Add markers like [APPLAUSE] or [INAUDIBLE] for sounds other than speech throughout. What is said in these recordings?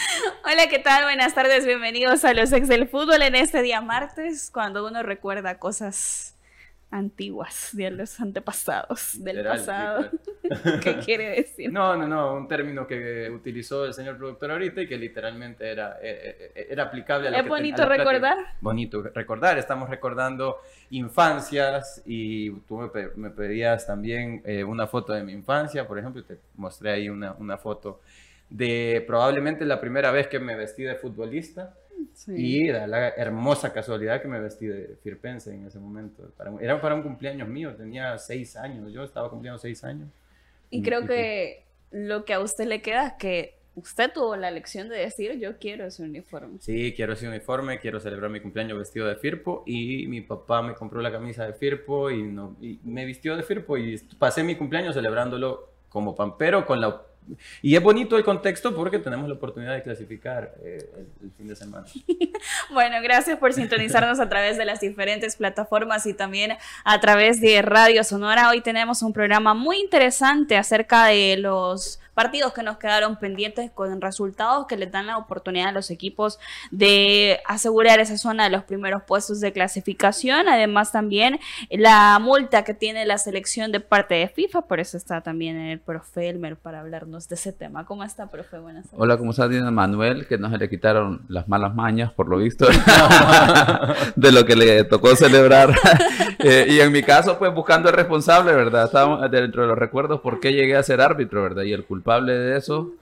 [LAUGHS] Hola, ¿qué tal? Buenas tardes, bienvenidos a los ex del fútbol en este día martes, cuando uno recuerda cosas antiguas de los antepasados del pasado. [LAUGHS] ¿Qué quiere decir? No, no, no, un término que utilizó el señor productor ahorita y que literalmente era, eh, eh, eh, era aplicable a la ¿Es bonito recordar? Bonito recordar, estamos recordando infancias y tú me, pedías también una foto de mi infancia, por ejemplo, te mostré ahí una, una foto de probablemente la primera vez que me vestí de futbolista. Y da la hermosa casualidad que me vestí de firpense en ese momento. era para un cumpleaños mío, tenía seis años, yo estaba cumpliendo seis años. Y, creo que lo que a usted le queda es que usted tuvo la lección de decir, yo quiero ese uniforme. Sí, quiero ese uniforme, quiero celebrar mi cumpleaños vestido de Firpo y mi papá me compró la camisa de Firpo y, no, y me vistió de Firpo y pasé mi cumpleaños celebrándolo como pampero con la y es bonito el contexto porque tenemos la oportunidad de clasificar eh, el, fin de semana. [LAUGHS] bueno, gracias por sintonizarnos a través de las diferentes plataformas y también a través de Radio Sonora. Hoy tenemos un programa muy interesante acerca de los partidos que nos quedaron pendientes con resultados que le dan la oportunidad a los equipos de asegurar esa zona de los primeros puestos de clasificación. Además también la multa que tiene la selección de parte de FIFA, por eso está también el profe Elmer para hablarnos de ese tema. ¿Cómo está, profe? Buenas tardes. Hola, ¿cómo está Dina Manuel? Que no se le quitaron las malas mañas, por lo visto, [LAUGHS] de lo que le tocó celebrar. [LAUGHS] Eh, y en mi caso, pues buscando el responsable, ¿verdad? Estamos dentro de los recuerdos por qué llegué a ser árbitro, ¿verdad? Y el culpable de eso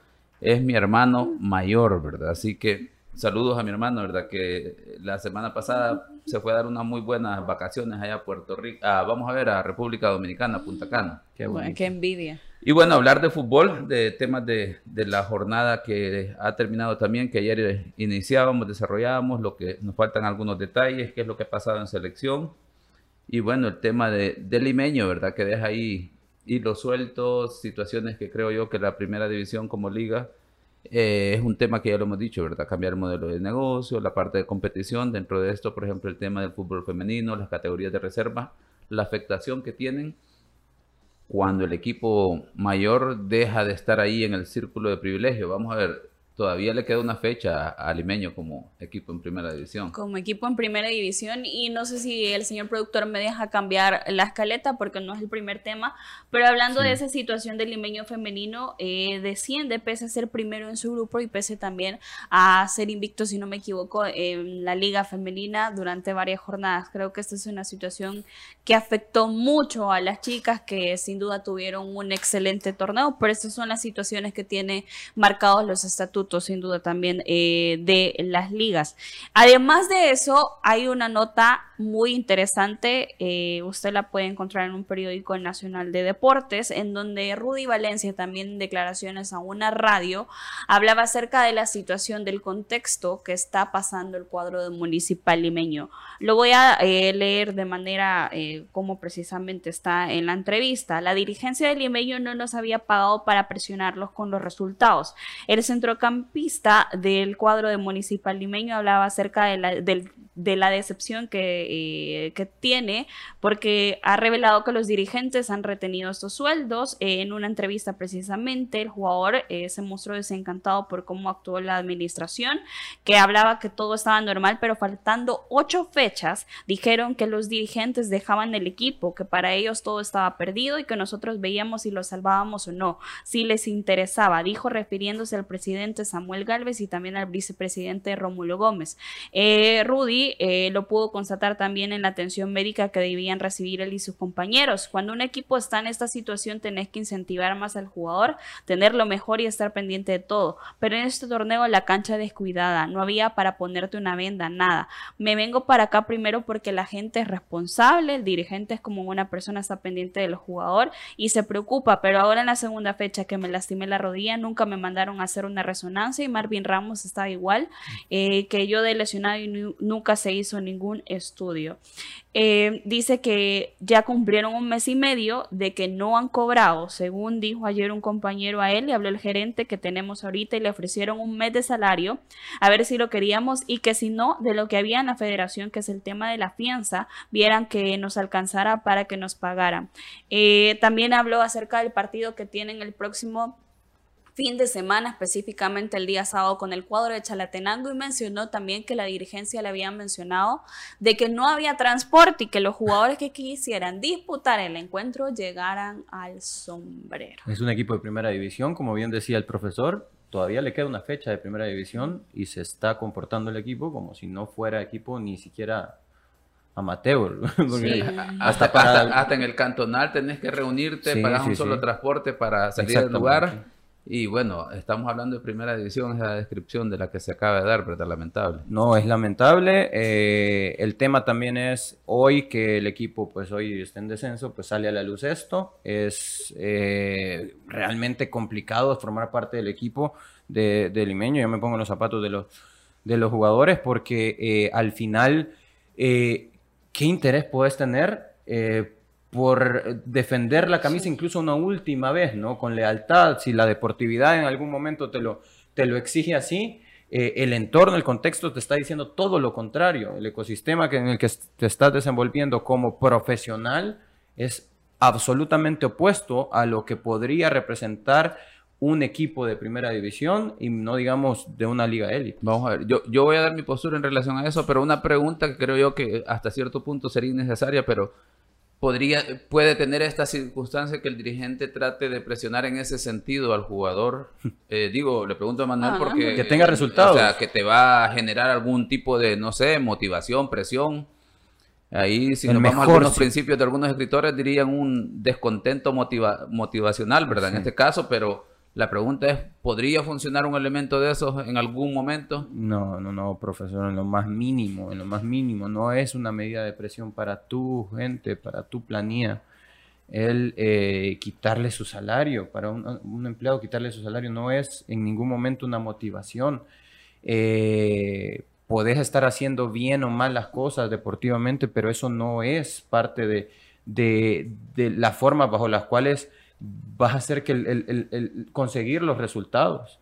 es mi hermano mayor, ¿verdad? Así que saludos a mi hermano, ¿verdad? Que la semana pasada se fue a dar unas muy buenas vacaciones allá a Puerto Rico. Ah, vamos a ver, a República Dominicana, Punta Cana. Qué, bueno, qué envidia. Y bueno, hablar de fútbol, de temas de, de, la jornada que ha terminado también, que ayer iniciábamos, desarrollábamos, lo que nos faltan algunos detalles, qué es lo que ha pasado en selección. Y bueno, el tema de, de limeño, ¿verdad? Que deja ahí hilos sueltos, situaciones que creo yo que la primera división como liga eh, es un tema que ya lo hemos dicho, ¿verdad? Cambiar el modelo de negocio, la parte de competición, dentro de esto, por ejemplo, el tema del fútbol femenino, las categorías de reserva, la afectación que tienen cuando el equipo mayor deja de estar ahí en el círculo de privilegio. Vamos a ver, todavía le queda una fecha a Limeño como equipo en primera división. Como equipo en primera división y no sé si el señor productor me deja cambiar la escaleta porque no es el primer tema, pero hablando de esa situación del Limeño femenino, eh, desciende pese a ser primero en su grupo y pese también a ser invicto, si no me equivoco, en la liga femenina durante varias jornadas. Creo que esta es una situación que afectó mucho a las chicas que sin duda tuvieron un excelente torneo, pero estas son las situaciones que tiene marcados los estatutos sin duda también eh, de las ligas. Además de eso, hay una nota muy interesante, eh, usted la puede encontrar en un periódico nacional de deportes, en donde Rudy Valencia, también en declaraciones a una radio, hablaba acerca de la situación del contexto que está pasando el cuadro de municipal limeño. Lo voy a eh, leer de manera como precisamente está en la entrevista. La dirigencia del limeño no nos había pagado para presionarlos con los resultados. El centrocampista pista del cuadro de Municipal Limeño hablaba acerca de la, de la decepción que, eh, que, tiene porque ha revelado que los dirigentes han retenido estos sueldos. en una entrevista precisamente el jugador eh, se mostró desencantado por cómo actuó la administración, que hablaba que todo estaba normal, pero faltando ocho fechas dijeron que los dirigentes dejaban el equipo, que para ellos todo estaba perdido y que nosotros veíamos si lo salvábamos o no, si les interesaba, dijo refiriéndose al presidente Samuel Galvez y también al vicepresidente Rómulo Gómez. Eh, Rudy eh, lo pudo constatar también en la atención médica que debían recibir él y sus compañeros. Cuando un equipo está en esta situación tenés que incentivar más al jugador, tener lo mejor y estar pendiente de todo. Pero en este torneo la cancha descuidada, no había para ponerte una venda, nada. Me vengo para acá primero porque la gente es responsable, el dirigente es como una persona está pendiente del jugador y se preocupa, pero ahora en la segunda fecha que me lastimé la rodilla, nunca me mandaron a hacer una resonancia y Marvin Ramos estaba igual, eh, que yo de lesionado y nunca se hizo ningún estudio. Eh, dice que ya cumplieron un mes y medio de que no han cobrado, según dijo ayer un compañero a él, le habló el gerente que tenemos ahorita y le ofrecieron un mes de salario, a ver si lo queríamos y que si no, de lo que había en la federación, que es el tema de la fianza, vieran que nos alcanzara para que nos pagaran. Eh, también habló acerca del partido que tienen el próximo fin de semana, específicamente el día sábado con el cuadro de Chalatenango y mencionó también que la dirigencia le había mencionado de que no había transporte y que los jugadores que quisieran disputar el encuentro llegaran al sombrero. Es un equipo de primera división, como bien decía el profesor, todavía le queda una fecha de primera división y se está comportando el equipo como si no fuera equipo ni siquiera amateur. hasta, hasta, en el cantonal tenés que reunirte, pagar un solo transporte para salir del lugar y bueno, estamos hablando de primera división, es la descripción de la que se acaba de dar, pero es lamentable. No, es lamentable. Eh, el tema también es hoy que el equipo, pues hoy está en descenso, pues sale a la luz esto. Es eh, realmente complicado formar parte del equipo de, Limeño. Yo me pongo en los zapatos de los, de los jugadores porque eh, al final, ¿qué interés puedes tener? Por defender la camisa incluso una última vez, ¿no? Con lealtad, si la deportividad en algún momento te lo, te lo exige así, eh, el entorno, el contexto te está diciendo todo lo contrario. El ecosistema que, en el que te estás desenvolviendo como profesional es absolutamente opuesto a lo que podría representar un equipo de primera división y no digamos de una liga élite. Vamos a ver, yo, yo voy a dar mi postura en relación a eso, pero una pregunta que creo yo que hasta cierto punto sería innecesaria, pero podría, puede tener esta circunstancia que el dirigente trate de presionar en ese sentido al jugador? [LAUGHS] Eh, digo, le pregunto a Manuel ah, porque... Que tenga resultados. O sea, que te va a generar algún tipo de, no sé, motivación, presión. Ahí, si nos vamos a algunos principios de algunos escritores, dirían un descontento motivacional, ¿verdad? En este caso, pero la pregunta es, ¿podría funcionar un elemento de esos en algún momento? No, no, no, profesor, en lo más mínimo, en lo más mínimo. No es una medida de presión para tu gente, para tu planilla. El eh, quitarle su salario, para un, empleado quitarle su salario no es en ningún momento una motivación. Eh, podés estar haciendo bien o mal las cosas deportivamente, pero eso no es parte de, de, de la forma bajo las cuales vas a hacer que el, conseguir los resultados.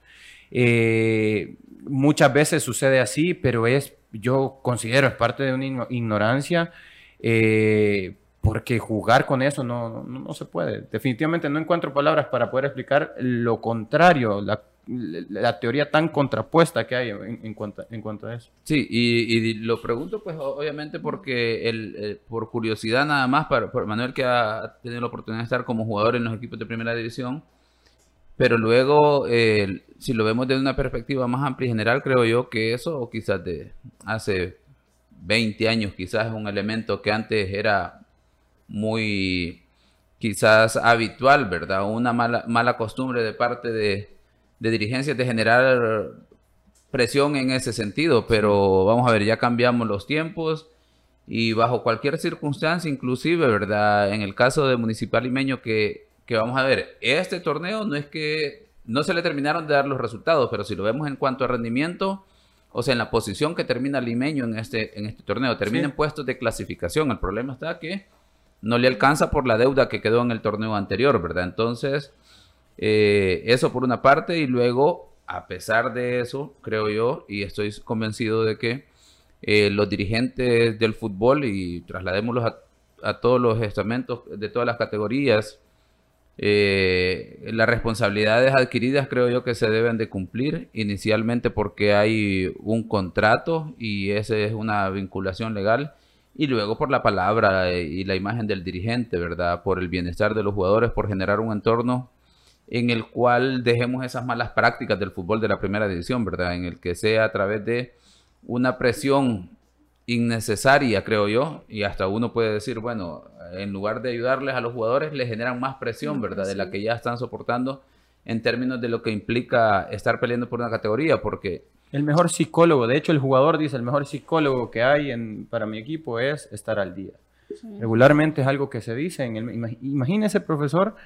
Eh, muchas veces sucede así, pero es, yo considero, es parte de una ignorancia, eh, porque jugar con eso no, no, no, se puede. Definitivamente no encuentro palabras para poder explicar lo contrario, la la teoría tan contrapuesta que hay en, cuanto, en cuanto a eso. Sí, y, lo pregunto pues obviamente porque el, por curiosidad nada más, para, Manuel que ha tenido la oportunidad de estar como jugador en los equipos de primera división, pero luego si lo vemos desde una perspectiva más amplia y general, creo yo que eso quizás de hace 20 años quizás es un elemento que antes era muy quizás habitual, ¿verdad? Una mala, mala costumbre de parte de de dirigencias de generar presión en ese sentido, pero vamos a ver, ya cambiamos los tiempos y bajo cualquier circunstancia, inclusive, ¿verdad? En el caso de Municipal Limeño, que, que vamos a ver, este torneo no es que no se le terminaron de dar los resultados, pero si lo vemos en cuanto a rendimiento, o sea, en la posición que termina Limeño en este, en este torneo, termina en puestos de clasificación. El problema está que no le alcanza por la deuda que quedó en el torneo anterior, ¿verdad? Entonces, eh, eso por una parte y luego, a pesar de eso, creo yo, y estoy convencido de que eh, los dirigentes del fútbol, y trasladémoslos a, todos los estamentos de todas las categorías, eh, las responsabilidades adquiridas creo yo que se deben de cumplir inicialmente porque hay un contrato y esa es una vinculación legal y luego por la palabra y la imagen del dirigente, ¿verdad? Por el bienestar de los jugadores, por generar un entorno en el cual dejemos esas malas prácticas del fútbol de la primera división, ¿verdad? En el que sea a través de una presión innecesaria, creo yo, y hasta uno puede decir, bueno, en lugar de ayudarles a los jugadores, les generan más presión, ¿verdad? De la que ya están soportando en términos de lo que implica estar peleando por una categoría, porque... El mejor psicólogo, de hecho el jugador dice, el mejor psicólogo que hay en, para mi equipo es estar al día. Regularmente es algo que se dice. En el, imagínese, profesor,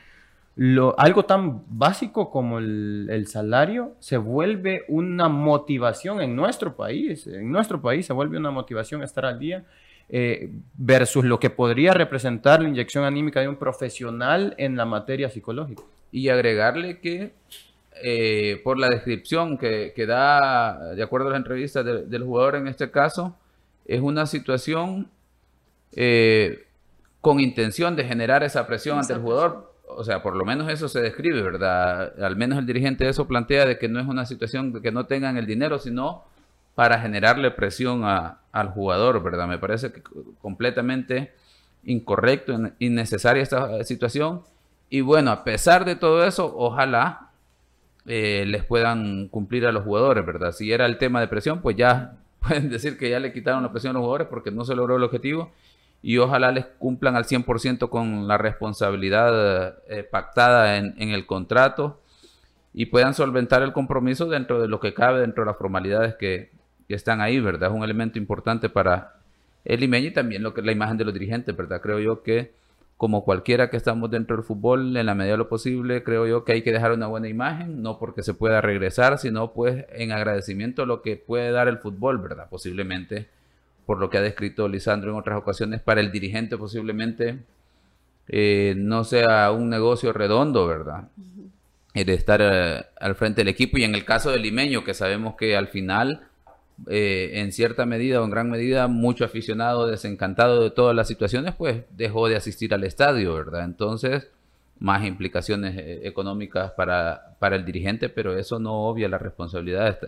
lo, algo tan básico como el, salario se vuelve una motivación en nuestro país. En nuestro país se vuelve una motivación estar al día eh, versus lo que podría representar la inyección anímica de un profesional en la materia psicológica. Y agregarle que eh, por la descripción que, da, de acuerdo a las entrevistas del jugador en este caso, es una situación eh, con intención de generar esa presión ante el jugador. O sea, por lo menos eso se describe, ¿verdad? Al menos el dirigente eso plantea de que no es una situación de que no tengan el dinero, sino para generarle presión al jugador, ¿verdad? Me parece que completamente incorrecto, innecesaria esta situación. Y bueno, a pesar de todo eso, ojalá eh, les puedan cumplir a los jugadores, ¿verdad? Si era el tema de presión, pues ya [LAUGHS] pueden decir que ya le quitaron la presión a los jugadores porque no se logró el objetivo y ojalá les cumplan al 100% con la responsabilidad eh, pactada en, el contrato y puedan solventar el compromiso dentro de lo que cabe, dentro de las formalidades que, están ahí, ¿verdad? Es un elemento importante para el Imeño y también lo que la imagen de los dirigentes, ¿verdad? Creo yo que como cualquiera que estamos dentro del fútbol, en la medida de lo posible, creo yo que hay que dejar una buena imagen, no porque se pueda regresar, sino pues en agradecimiento a lo que puede dar el fútbol, ¿verdad? Posiblemente por lo que ha descrito Lisandro en otras ocasiones, para el dirigente posiblemente eh, no sea un negocio redondo, ¿verdad? El estar eh, al frente del equipo y en el caso del limeño, que sabemos que al final, eh, en cierta medida o en gran medida, mucho aficionado desencantado de todas las situaciones, pues dejó de asistir al estadio, ¿verdad? Entonces, más implicaciones económicas para, para el dirigente, pero eso no obvia la responsabilidad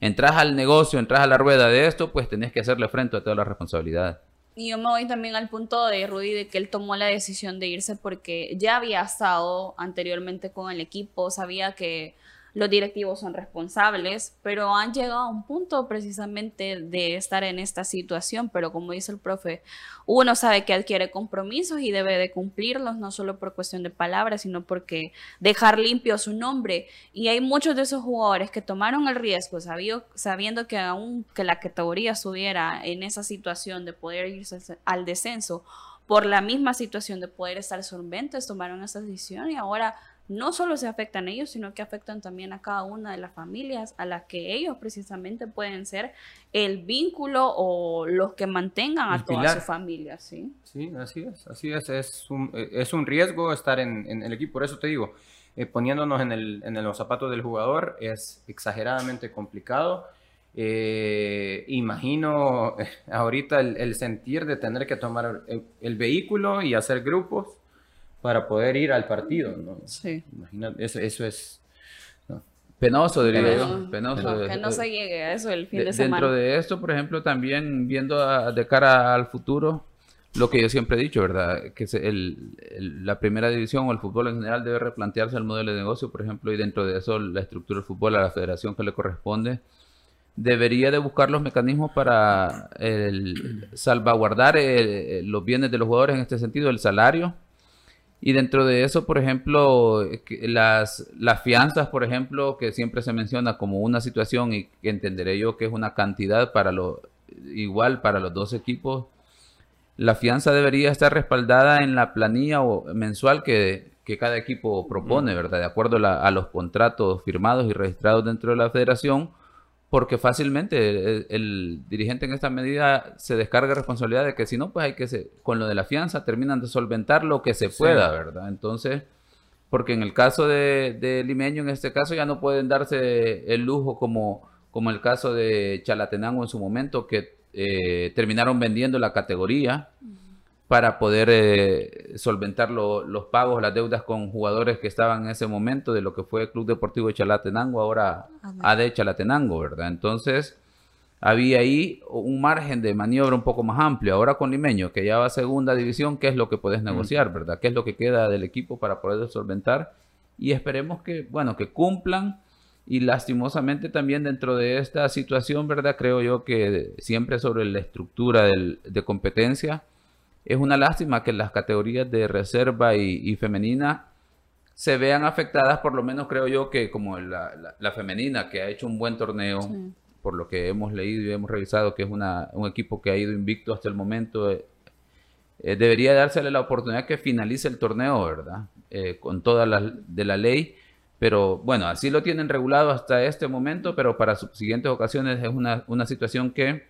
entras al negocio, entras a la rueda de esto, pues tenés que hacerle frente a todas las responsabilidades. Y yo me voy también al punto de Rudy de que él tomó la decisión de irse porque ya había estado anteriormente con el equipo, sabía que los directivos son responsables, pero han llegado a un punto precisamente de estar en esta situación, pero como dice el profe, uno sabe que adquiere compromisos y debe de cumplirlos, no solo por cuestión de palabras, sino porque dejar limpio su nombre. Y hay muchos de esos jugadores que tomaron el riesgo, sabiendo, que aún que la categoría estuviera en esa situación de poder irse al descenso, por la misma situación de poder estar solventes, tomaron esa decisión y ahora no solo se afectan ellos, sino que afectan también a cada una de las familias a las que ellos precisamente pueden ser el vínculo o los que mantengan a toda su familia, ¿sí? Sí, así es, así es, es un, es un riesgo estar en, el equipo, por eso te digo, eh, poniéndonos en, el, en, los zapatos del jugador es exageradamente complicado. Eh, imagino ahorita el, sentir de tener que tomar el vehículo y hacer grupos para poder ir al partido, ¿no? Sí. Imagínate, eso, eso es... Penoso, diría yo. Penoso. que no se llegue a eso el fin de, semana. Dentro de esto, por ejemplo, también viendo de cara al futuro, lo que yo siempre he dicho, ¿verdad? Que el, la primera división o el fútbol en general debe replantearse el modelo de negocio, por ejemplo, y dentro de eso la estructura del fútbol a la federación que le corresponde debería de buscar los mecanismos para el, salvaguardar los bienes de los jugadores en este sentido, el salario, y dentro de eso, por ejemplo, las, las fianzas, por ejemplo, que siempre se menciona como una situación y que entenderé yo que es una cantidad para lo igual para los dos equipos, la fianza debería estar respaldada en la planilla o mensual que, cada equipo propone, ¿verdad? De acuerdo a los contratos firmados y registrados dentro de la federación porque fácilmente el, dirigente en esta medida se descarga responsabilidad de que si no, pues hay que, se, con lo de la fianza, terminan de solventar lo que se pueda, ¿verdad? Entonces, porque en el caso de, de, Limeño, en este caso, ya no pueden darse el lujo como, como el caso de Chalatenango en su momento, que eh, terminaron vendiendo la categoría para poder eh, solventar los pagos, las deudas con jugadores que estaban en ese momento de lo que fue el Club Deportivo de Chalatenango, ahora AD Chalatenango, ¿verdad? Entonces, había ahí un margen de maniobra un poco más amplio. Ahora con Limeño, que ya va a segunda división, ¿qué es lo que puedes negociar, verdad? ¿Qué es lo que queda del equipo para poder solventar? Y esperemos que, bueno, que cumplan Y lastimosamente también dentro de esta situación, ¿verdad? Creo yo que siempre sobre la estructura de competencia, es una lástima que las categorías de reserva y, femenina se vean afectadas, por lo menos creo yo que como la, femenina, que ha hecho un buen torneo, por lo que hemos leído y hemos revisado, que es una, un equipo que ha ido invicto hasta el momento, eh, eh, debería dársele la oportunidad que finalice el torneo, ¿verdad? Eh, con toda la de la ley pero bueno, así lo tienen regulado hasta este momento, pero para siguientes ocasiones es una, una situación que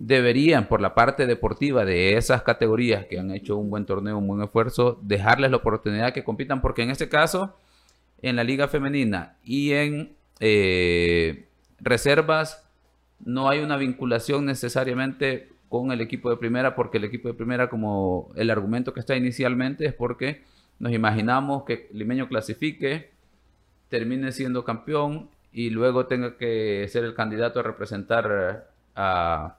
deberían, por la parte deportiva de esas categorías que han hecho un buen torneo, un buen esfuerzo, dejarles la oportunidad que compitan, porque en este caso, en la liga femenina y en eh, reservas, no hay una vinculación necesariamente con el equipo de primera, porque el equipo de primera, como el argumento que está inicialmente, es porque nos imaginamos que Limeño clasifique, termine siendo campeón y luego tenga que ser el candidato a representar a,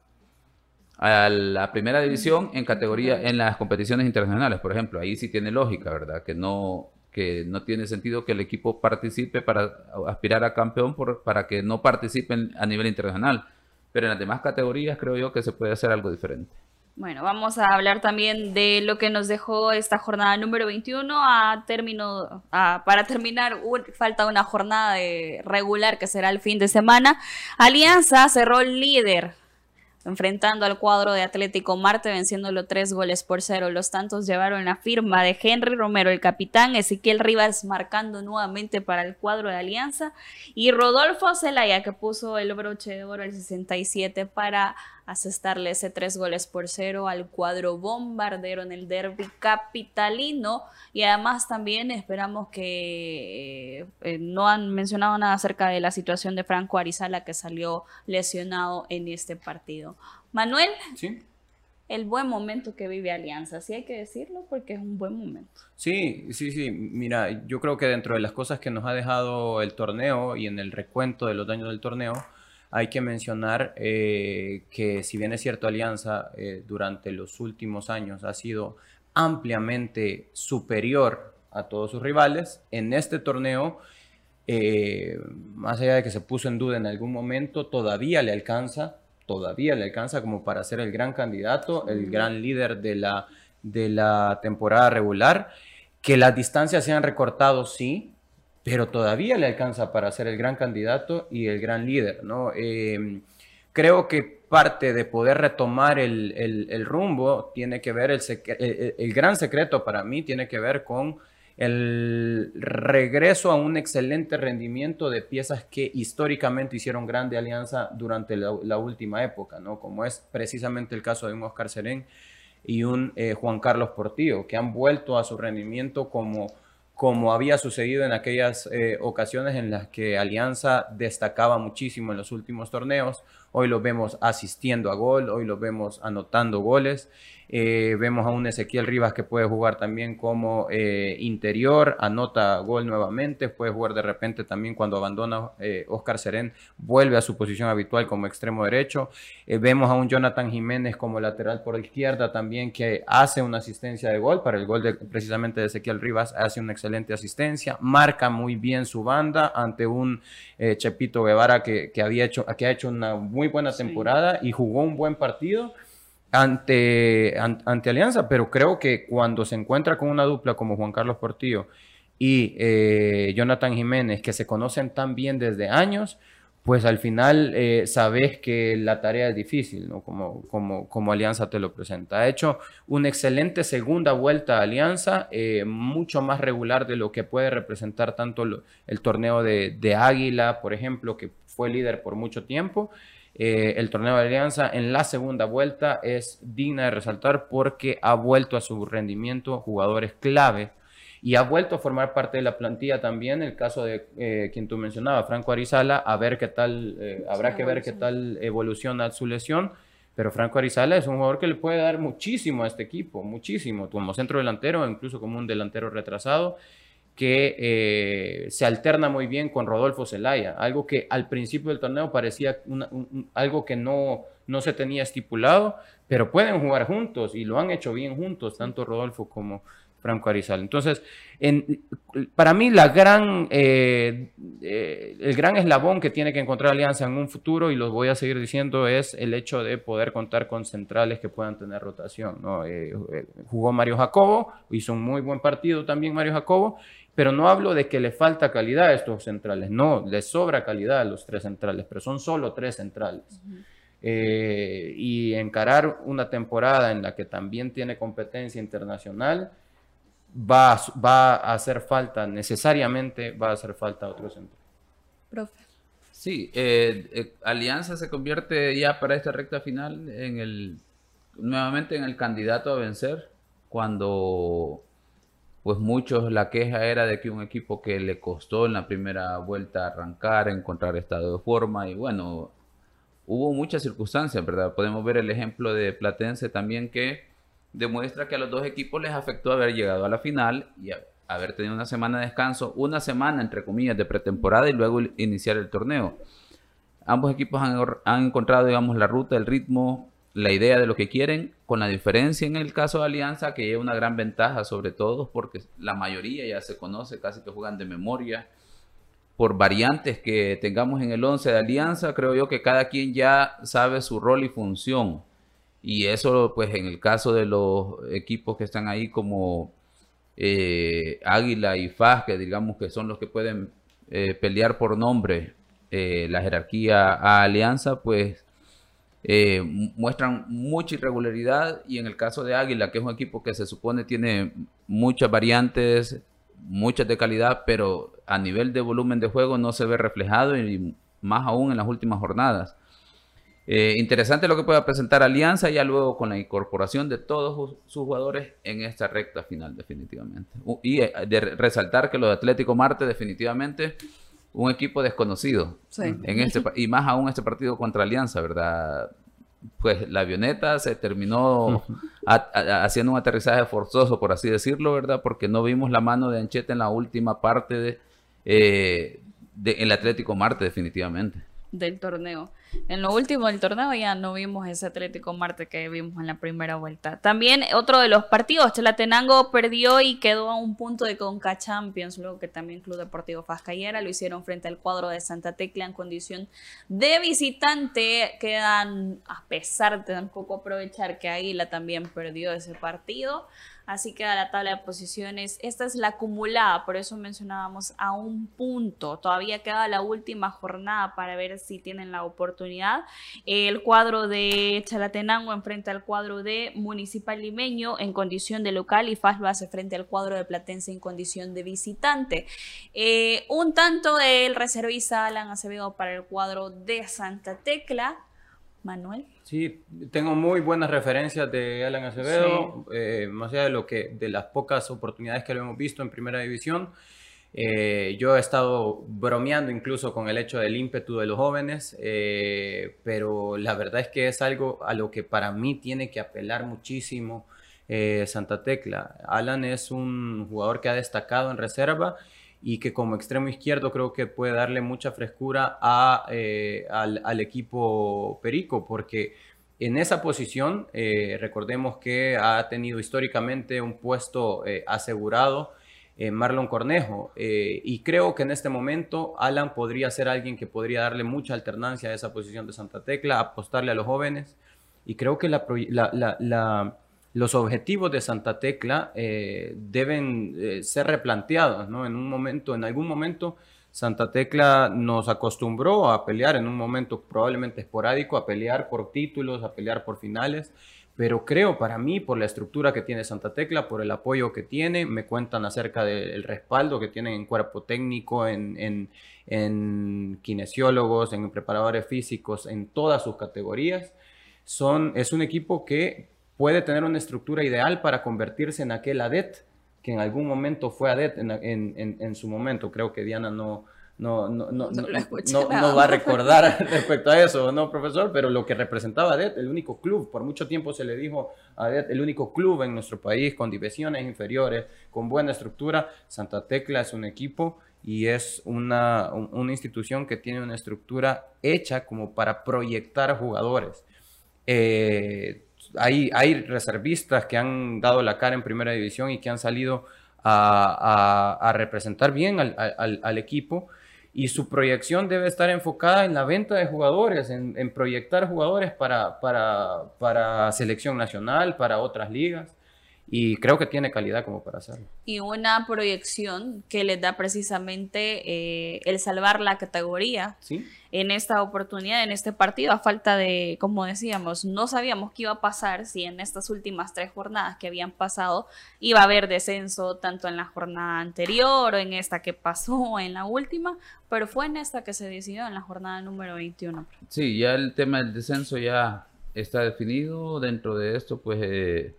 la primera división en categoría en las competiciones internacionales, por ejemplo, ahí sí tiene lógica, ¿verdad? Que no que no tiene sentido que el equipo participe para aspirar a campeón por, para que no participen a nivel internacional. Pero en las demás categorías creo yo que se puede hacer algo diferente. Bueno, vamos a hablar también de lo que nos dejó esta jornada número 21. A término, para terminar, falta una jornada regular que será el fin de semana. Alianza cerró líder enfrentando al cuadro de Atlético Marte, venciéndolo tres goles por cero. Los tantos llevaron la firma de Henry Romero, el capitán, Ezequiel Rivas marcando nuevamente para el cuadro de Alianza y Rodolfo Zelaya que puso el broche de oro al 67 para asestarle ese tres goles por cero al cuadro bombardero en el derby capitalino y además también esperamos que eh, no han mencionado nada acerca de la situación de Franco Arizala que salió lesionado en este partido. Manuel, ¿Sí? el buen momento que vive Alianza, sí hay que decirlo porque es un buen momento. Sí, sí, sí, mira, yo creo que dentro de las cosas que nos ha dejado el torneo y en el recuento de los daños del torneo, hay que mencionar eh, que si bien es cierto Alianza eh, durante los últimos años ha sido ampliamente superior a todos sus rivales, en este torneo, eh, más allá de que se puso en duda en algún momento, todavía le alcanza, todavía le alcanza como para ser el gran candidato, el gran líder de la, de la temporada regular. Que las distancias se han recortado, sí, pero todavía le alcanza para ser el gran candidato y el gran líder, ¿no? Em, creo que parte de poder retomar el, rumbo tiene que ver, el, el, gran secreto para mí tiene que ver con el regreso a un excelente rendimiento de piezas que históricamente hicieron grande alianza durante la, última época, ¿no? Como es precisamente el caso de un Oscar Serén y un eh, Juan Carlos Portillo, que han vuelto a su rendimiento como como había sucedido en aquellas eh, ocasiones en las que Alianza destacaba muchísimo en los últimos torneos. Hoy lo vemos asistiendo a gol, hoy lo vemos anotando goles eh, vemos a un Ezequiel Rivas que puede jugar también como eh, interior, anota gol nuevamente, puede jugar de repente también cuando abandona eh, Oscar Serén, vuelve a su posición habitual como extremo derecho. vemos a un Jonathan Jiménez como lateral por izquierda también que hace una asistencia de gol, para el gol de, precisamente de Ezequiel Rivas hace una excelente asistencia, marca muy bien su banda ante un Chepito Guevara que, había hecho, que ha hecho una muy buena temporada y jugó un buen partido ante, ante Alianza, pero creo que cuando se encuentra con una dupla como Juan Carlos Portillo y eh, Jonathan Jiménez, que se conocen tan bien desde años, pues al final eh, sabes que la tarea es difícil, ¿no? Como, como, como Alianza te lo presenta. Ha hecho una excelente segunda vuelta a Alianza, eh, mucho más regular de lo que puede representar tanto el torneo de, de Águila, por ejemplo, que fue líder por mucho tiempo. Eh, el torneo de Alianza en la segunda vuelta es digna de resaltar porque ha vuelto a su rendimiento jugadores clave y ha vuelto a formar parte de la plantilla también. El caso de eh, quien tú mencionabas, Franco Arizala, a ver qué tal, eh, habrá que ver qué tal evoluciona su lesión, pero Franco Arizala es un jugador que le puede dar muchísimo a este equipo, muchísimo, como centro delantero, incluso como un delantero retrasado, que eh, se alterna muy bien con Rodolfo Zelaya, algo que al principio del torneo parecía algo que no, no se tenía estipulado, pero pueden jugar juntos y lo han hecho bien juntos, tanto Rodolfo como, Franco Arizal. Entonces, en, para mí la gran, eh, eh, el gran eslabón que tiene que encontrar Alianza en un futuro, y lo voy a seguir diciendo, es el hecho de poder contar con centrales que puedan tener rotación. ¿no? Eh, jugó Mario Jacobo, hizo un muy buen partido también Mario Jacobo, pero no hablo de que le falta calidad a estos centrales, no, le sobra calidad a los tres centrales, pero son solo tres centrales. y encarar una temporada en la que también tiene competencia internacional, va, va a hacer falta, necesariamente va a hacer falta otro centro. Profe. Sí, eh, eh, Alianza se convierte ya para esta recta final en el nuevamente en el candidato a vencer cuando pues muchos la queja era de que un equipo que le costó en la primera vuelta arrancar, encontrar estado de forma y bueno, hubo muchas circunstancias, ¿verdad? Podemos ver el ejemplo de Platense también que demuestra que a los dos equipos les afectó haber llegado a la final y haber tenido una semana de descanso, una semana entre comillas de pretemporada y luego iniciar el torneo. Ambos equipos han, encontrado, digamos, la ruta, el ritmo, la idea de lo que quieren, con la diferencia en el caso de Alianza, que es una gran ventaja sobre todo porque la mayoría ya se conoce, casi que juegan de memoria. Por variantes que tengamos en el 11 de Alianza, creo yo que cada quien ya sabe su rol y función. Y eso, pues en el caso de los equipos que están ahí como eh, Águila y FAS, que digamos que son los que pueden eh, pelear por nombre eh, la jerarquía a Alianza, pues muestran mucha irregularidad. Y en el caso de Águila, que es un equipo que se supone tiene muchas variantes, muchas de calidad, pero a nivel de volumen de juego no se ve reflejado y más aún en las últimas jornadas. Eh, interesante lo que pueda presentar Alianza ya luego con la incorporación de todos sus jugadores en esta recta final definitivamente. Y eh, de resaltar que lo de Atlético Marte definitivamente un equipo desconocido en este y más aún este partido contra Alianza, ¿verdad? Pues la avioneta se terminó haciendo un aterrizaje forzoso, por así decirlo, ¿verdad? Porque no vimos la mano de Ancheta en la última parte de, eh, de el Atlético Marte definitivamente del torneo. En lo último del torneo ya no vimos ese Atlético Marte que vimos en la primera vuelta. También otro de los partidos, Chalatenango perdió y quedó a un punto de Conca Champions, luego que también Club Deportivo Fascayera lo hicieron frente al cuadro de Santa Tecla en condición de visitante. Quedan, a pesar de tampoco aprovechar que Águila también perdió ese partido, Así queda la tabla de posiciones. Esta es la acumulada, por eso mencionábamos a un punto. Todavía queda la última jornada para ver si tienen la oportunidad. El cuadro de Chalatenango enfrenta al cuadro de Municipal Limeño en condición de local y FAS lo hace frente al cuadro de Platense en condición de visitante. Eh, un tanto del reservista Alan Acevedo para el cuadro de Santa Tecla. Manuel. Sí, tengo muy buenas referencias de Alan Acevedo, eh, más allá de lo que de las pocas oportunidades que lo hemos visto en Primera División. Eh, yo he estado bromeando incluso con el hecho del ímpetu de los jóvenes, eh, pero la verdad es que es algo a lo que para mí tiene que apelar muchísimo Santa Tecla. Alan es un jugador que ha destacado en reserva y que como extremo izquierdo creo que puede darle mucha frescura a, eh, al, equipo Perico, porque en esa posición, eh, recordemos que ha tenido históricamente un puesto eh, asegurado Marlon Cornejo, y creo que en este momento Alan podría ser alguien que podría darle mucha alternancia a esa posición de Santa Tecla, apostarle a los jóvenes, y creo que la los objetivos de Santa Tecla eh, deben eh, ser replanteados, ¿no? En un momento, en algún momento, Santa Tecla nos acostumbró a pelear en un momento probablemente esporádico, a pelear por títulos, a pelear por finales, pero creo para mí, por la estructura que tiene Santa Tecla, por el apoyo que tiene, me cuentan acerca del respaldo que tienen en cuerpo técnico, en, en, en kinesiólogos, en preparadores físicos, en todas sus categorías. Son, es un equipo que puede tener una estructura ideal para convertirse en aquel ADET que en algún momento fue ADET en, su momento. Creo que Diana no, no, no, no, no, va a recordar [LAUGHS] respecto a eso, ¿no, profesor? Pero lo que representaba ADET, el único club, por mucho tiempo se le dijo ADET, el único club en nuestro país con divisiones inferiores, con buena estructura. Santa Tecla es un equipo y es una, una institución que tiene una estructura hecha como para proyectar jugadores. Eh, hay, hay reservistas que han dado la cara en primera división y que han salido a, representar bien al, equipo. Y su proyección debe estar enfocada en la venta de jugadores, en, proyectar jugadores para, selección nacional, para otras ligas y creo que tiene calidad como para hacerlo. Y una proyección que les da precisamente eh, el salvar la categoría en esta oportunidad, en este partido, a falta de, como decíamos, no sabíamos qué iba a pasar si en estas últimas tres jornadas que habían pasado iba a haber descenso tanto en la jornada anterior o en esta que pasó en la última, pero fue en esta que se decidió en la jornada número 21. Sí, ya el tema del descenso ya está definido dentro de esto, pues... Eh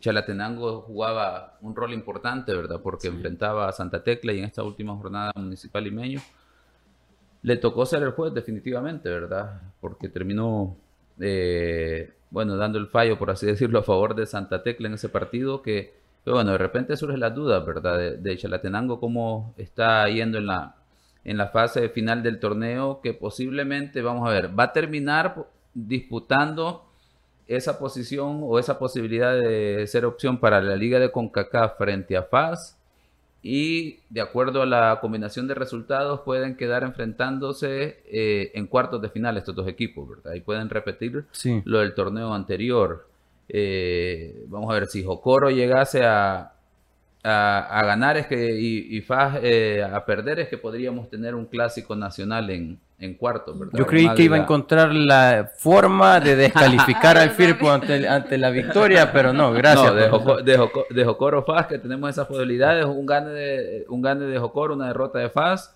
Chalatenango jugaba un rol importante, ¿verdad? Porque enfrentaba a Santa Tecla y en esta última jornada municipal limeño le tocó ser el juez definitivamente, ¿verdad? Porque terminó, eh, bueno, dando el fallo, por así [LAUGHS] decirlo, a favor de Santa Tecla en ese partido que, bueno, de repente surge la duda, ¿verdad? De, de, Chalatenango, cómo está yendo en la, en la fase final del torneo, que posiblemente, vamos a ver, va a terminar disputando esa posición o esa posibilidad de ser opción para la liga de CONCACAF frente a FAS y de acuerdo a la combinación de resultados pueden quedar enfrentándose eh, en cuartos de final estos dos equipos, ¿verdad? Y pueden repetir lo del torneo anterior. Eh, vamos a ver, si Jocoro llegase a, a, ganar es que, y, y FAS eh, a perder es que podríamos tener un clásico nacional en, en cuarto, ¿verdad? Yo creí que iba a encontrar la forma de descalificar al [LAUGHS] Firpo ante, ante, la victoria, pero no, gracias. No, de, Jocoro Faz, que tenemos esas posibilidades, un gane de, un gane de Jocoro, una derrota de Faz.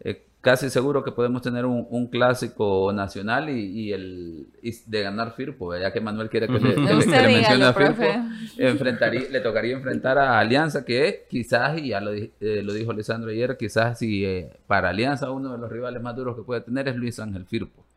Eh, casi seguro que podemos tener un, clásico nacional y, el de ganar Firpo, ya que Manuel quiere que le, mencione a Firpo, enfrentaría, le tocaría enfrentar a Alianza, que quizás, y ya lo, eh, lo dijo Lisandro ayer, quizás si eh, para Alianza uno de los rivales más duros que puede tener es Luis Ángel Firpo.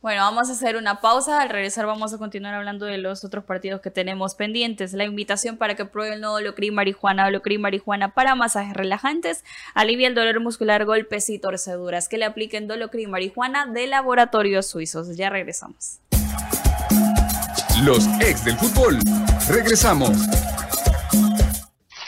Bueno, vamos a hacer una pausa. Al regresar vamos a continuar hablando de los otros partidos que tenemos pendientes. La invitación para que pruebe el nuevo Holocrim Marijuana, Holocrim Marijuana para masajes relajantes, alivia el dolor muscular, golpes y torceduras. Que le apliquen Dolocrim Marijuana de laboratorios suizos. Ya regresamos. Los ex del fútbol. Regresamos.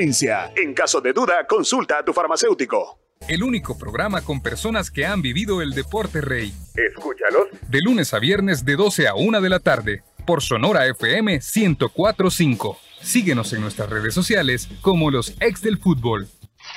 en caso de duda, consulta a tu farmacéutico. El único programa con personas que han vivido el deporte rey. Escúchalos. De lunes a viernes de 12 a 1 de la tarde por Sonora FM 1045. Síguenos en nuestras redes sociales como los ex del fútbol.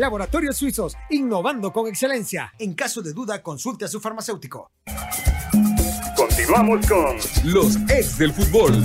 Laboratorios Suizos, innovando con excelencia. En caso de duda, consulte a su farmacéutico. Continuamos con los ex del fútbol.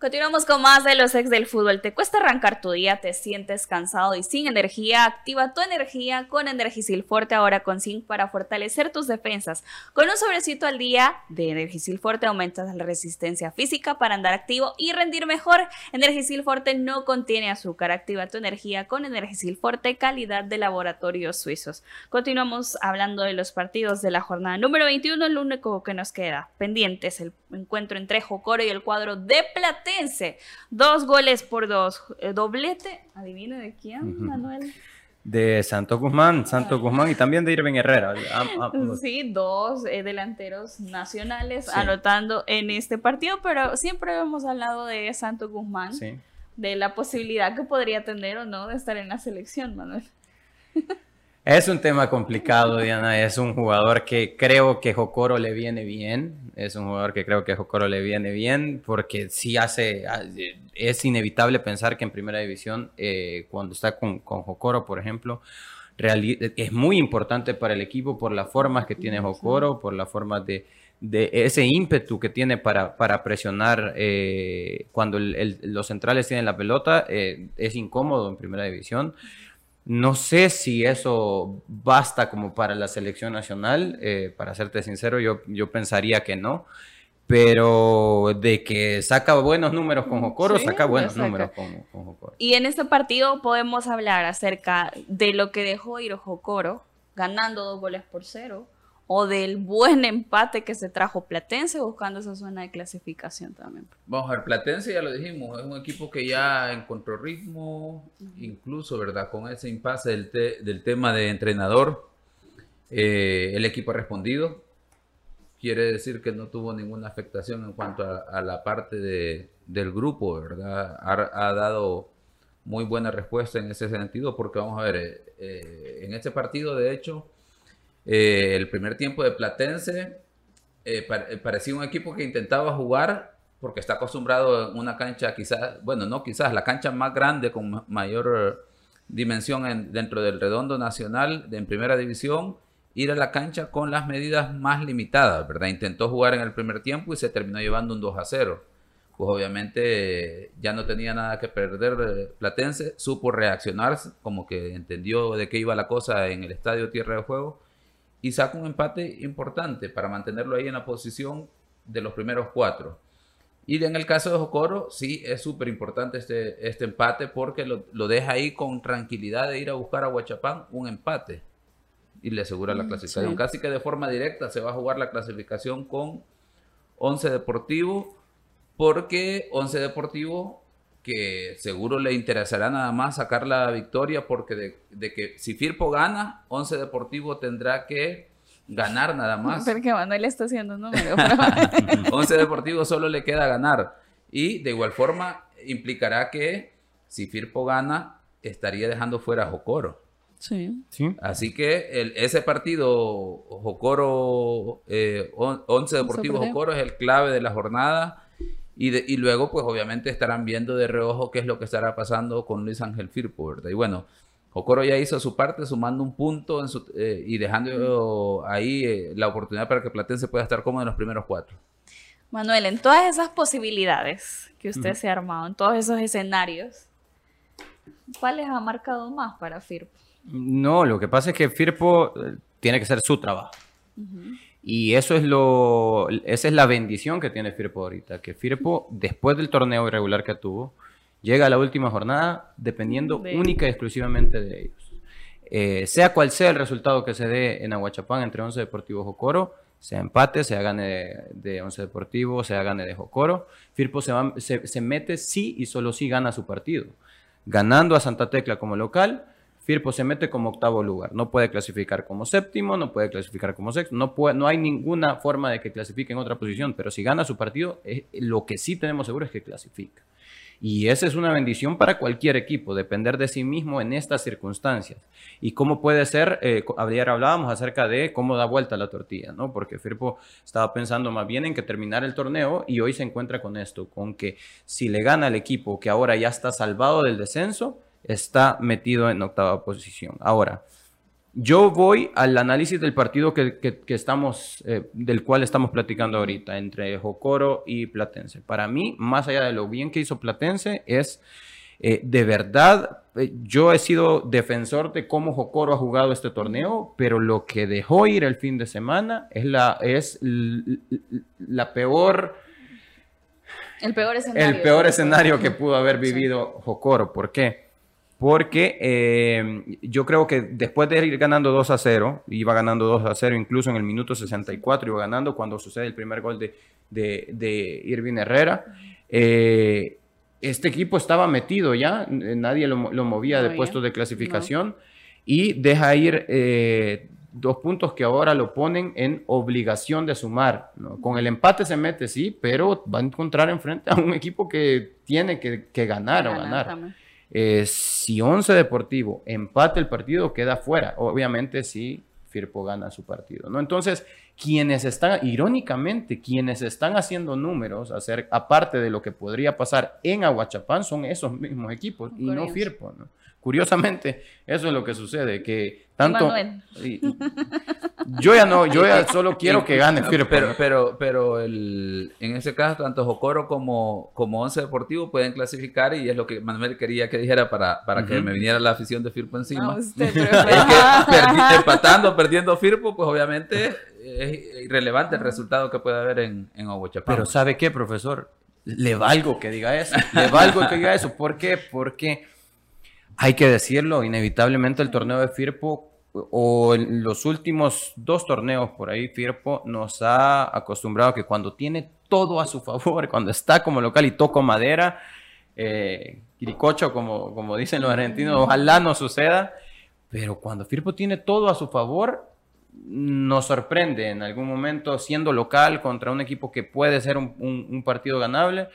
Continuamos con más de los ex del fútbol. ¿Te cuesta arrancar tu día? ¿Te sientes cansado y sin energía? Activa tu energía con Energisil Forte ahora con zinc para fortalecer tus defensas. Con un sobrecito al día de Energisil Forte aumentas la resistencia física para andar activo y rendir mejor. Energisil Forte no contiene azúcar. Activa tu energía con Energisil Forte, calidad de laboratorios suizos. Continuamos hablando de los partidos de la jornada número 21. El único que nos queda pendiente es el encuentro entre Jocoro y el cuadro de Plata Dos goles por dos. Eh, doblete. Adivine de quién, Manuel. De Santo Guzmán, Santo Guzmán y también de Irving Herrera. [LAUGHS] Sí, dos eh, delanteros nacionales anotando en este partido, pero siempre hemos hablado de Santo Guzmán, de la posibilidad que podría tener o no de estar en la selección, Manuel. [LAUGHS] Es un tema complicado, Diana. Es un jugador que creo que Jocoro le viene bien. Es un jugador que creo que Jocoro le viene bien porque sí hace. Es inevitable pensar que en primera división, eh, cuando está con, con Jocoro, por ejemplo, es muy importante para el equipo por las formas que tiene Jocoro, por las formas de, de ese ímpetu que tiene para, para presionar eh, cuando los centrales tienen la pelota. Eh, es incómodo en primera división. No sé si eso basta como para la selección nacional, eh, para serte sincero, yo, yo pensaría que no, pero de que saca buenos números con Jocoro, saca buenos números con, con, Jocoro. Y en este partido podemos hablar acerca de lo que dejó ir Jocoro, ganando dos goles por cero, o del buen empate que se trajo Platense buscando esa zona de clasificación también. Vamos a ver, Platense ya lo dijimos, es un equipo que ya encontró ritmo, incluso, ¿verdad? Con ese impasse del, del tema de entrenador, eh, el equipo ha respondido. Quiere decir que no tuvo ninguna afectación en cuanto a, la parte de, del grupo, ¿verdad? Ha, dado muy buena respuesta en ese sentido, porque vamos a ver, eh, eh, en este partido, de hecho, eh, el primer tiempo de Platense eh, eh, parecía un equipo que intentaba jugar porque está acostumbrado en una cancha quizás, bueno, no quizás, la cancha más grande con mayor dimensión dentro del redondo nacional de, en primera división, ir a la cancha con las medidas más limitadas, ¿verdad? Intentó jugar en el primer tiempo y se terminó llevando un 2 a 0. Pues obviamente ya no tenía nada que perder Platense, supo reaccionar, como que entendió de qué iba la cosa en el estadio Tierra de Juego y saca un empate importante para mantenerlo ahí en la posición de los primeros cuatro. Y en el caso de Jocoro, sí, es súper importante este, este empate porque lo, lo, deja ahí con tranquilidad de ir a buscar a Huachapán un empate y le asegura la mm, clasificación. Casi que de forma directa se va a jugar la clasificación con 11 Deportivo porque 11 Deportivo que seguro le interesará nada más sacar la victoria porque de, que si Firpo gana, Once Deportivo tendrá que ganar nada [LAUGHS] más. Porque Manuel está haciendo un número. [LAUGHS] Once Deportivo solo le queda ganar. Y de igual forma implicará que si Firpo gana, estaría dejando fuera a Jocoro. Sí. Así que ese partido, Jocoro, eh, Once Deportivo Jocoro es el clave de la jornada y, luego, pues obviamente estarán viendo de reojo qué es lo que estará pasando con Luis Ángel Firpo, ¿verdad? Y bueno, Jocoro ya hizo su parte sumando un punto eh, y dejando ahí eh, la oportunidad para que Platense pueda estar cómodo en los primeros cuatro. Manuel, en todas esas posibilidades que usted se ha armado, en todos esos escenarios, ¿cuáles ha marcado más para Firpo? No, lo que pasa es que Firpo eh, tiene que ser su trabajo. Y eso es lo, esa es la bendición que tiene Firpo ahorita, que Firpo, después del torneo irregular que tuvo, llega a la última jornada dependiendo única y exclusivamente de ellos. Eh, sea cual sea el resultado que se dé en Aguachapán entre Once Deportivo Jocoro, sea empate, sea gane de, Once Deportivo, sea gane de Jocoro, Firpo se, se, se mete sí y solo sí gana su partido. Ganando a Santa Tecla como local, Firpo se mete como octavo lugar. No puede clasificar como séptimo, no puede clasificar como sexto, no, puede, no hay ninguna forma de que clasifique en otra posición, pero si gana su partido, eh, lo que sí tenemos seguro es que clasifica. Y esa es una bendición para cualquier equipo, depender de sí mismo en estas circunstancias. Y cómo puede ser, eh, ayer hablábamos acerca de cómo da vuelta la tortilla, ¿no? Porque Firpo estaba pensando más bien en que terminar el torneo y hoy se encuentra con esto, con que si le gana al equipo que ahora ya está salvado del descenso, está metido en octava posición. Ahora, Yo voy al análisis del partido que, que- que estamos, eh, del cual estamos platicando ahorita, entre Jocoro y Platense. Para mí, más allá de lo bien que hizo Platense, es eh, de verdad, eh, yo he sido defensor de cómo Jocoro ha jugado este torneo, pero lo que dejó ir el fin de semana es la, es la peor El peor escenario. el peor escenario que pudo haber vivido Jocoro. ¿Por qué? Porque eh, yo creo que después de ir ganando 2 a 0, iba ganando 2 a 0, incluso en el minuto 64 iba ganando cuando sucede el primer gol de, de, de Irving Herrera. eh, este equipo estaba metido ya, nadie lo, mo- lo movía de No, puesto ya. de clasificación y deja ir eh, dos puntos que ahora lo ponen en obligación de sumar. ¿no? Con el empate se mete, sí, pero va a encontrar enfrente a un equipo que tiene que, que ganar o ganar. también. Eh, si Once Deportivo empate el partido, queda fuera. Obviamente, si Firpo gana su partido. ¿no? Entonces, quienes están, irónicamente, quienes están haciendo números, hacer, aparte de lo que podría pasar en Aguachapán, son esos mismos equipos y no. Firpo. ¿no? Curiosamente, eso es lo que sucede, que tanto... Y- yo ya no, yo ya [LAUGHS] solo quiero que gane Firpo. Pero, ¿no? pero, pero el, en ese caso, tanto Jocoro como, como Once Deportivo pueden clasificar y es lo que Manuel quería que dijera para, para que me viniera la afición de Firpo encima. No, usted, [LAUGHS] Es pero- que perdi- [LAUGHS] empatando, perdiendo Firpo, pues obviamente es irrelevante el resultado que puede haber en, en. Pero ¿sabe qué, profesor? Le valgo que diga eso. Le valgo que diga eso. ¿Por qué? Porque hay que decirlo, inevitablemente el torneo de Firpo o en los últimos dos torneos por ahí, Firpo nos ha acostumbrado que cuando tiene todo a su favor, [LAUGHS] cuando está como local y toco madera, eh, quiricocho, como, como dicen los argentinos, ojalá no suceda, pero cuando Firpo tiene todo a su favor, nos sorprende en algún momento siendo local contra un equipo que puede ser un, partido ganable.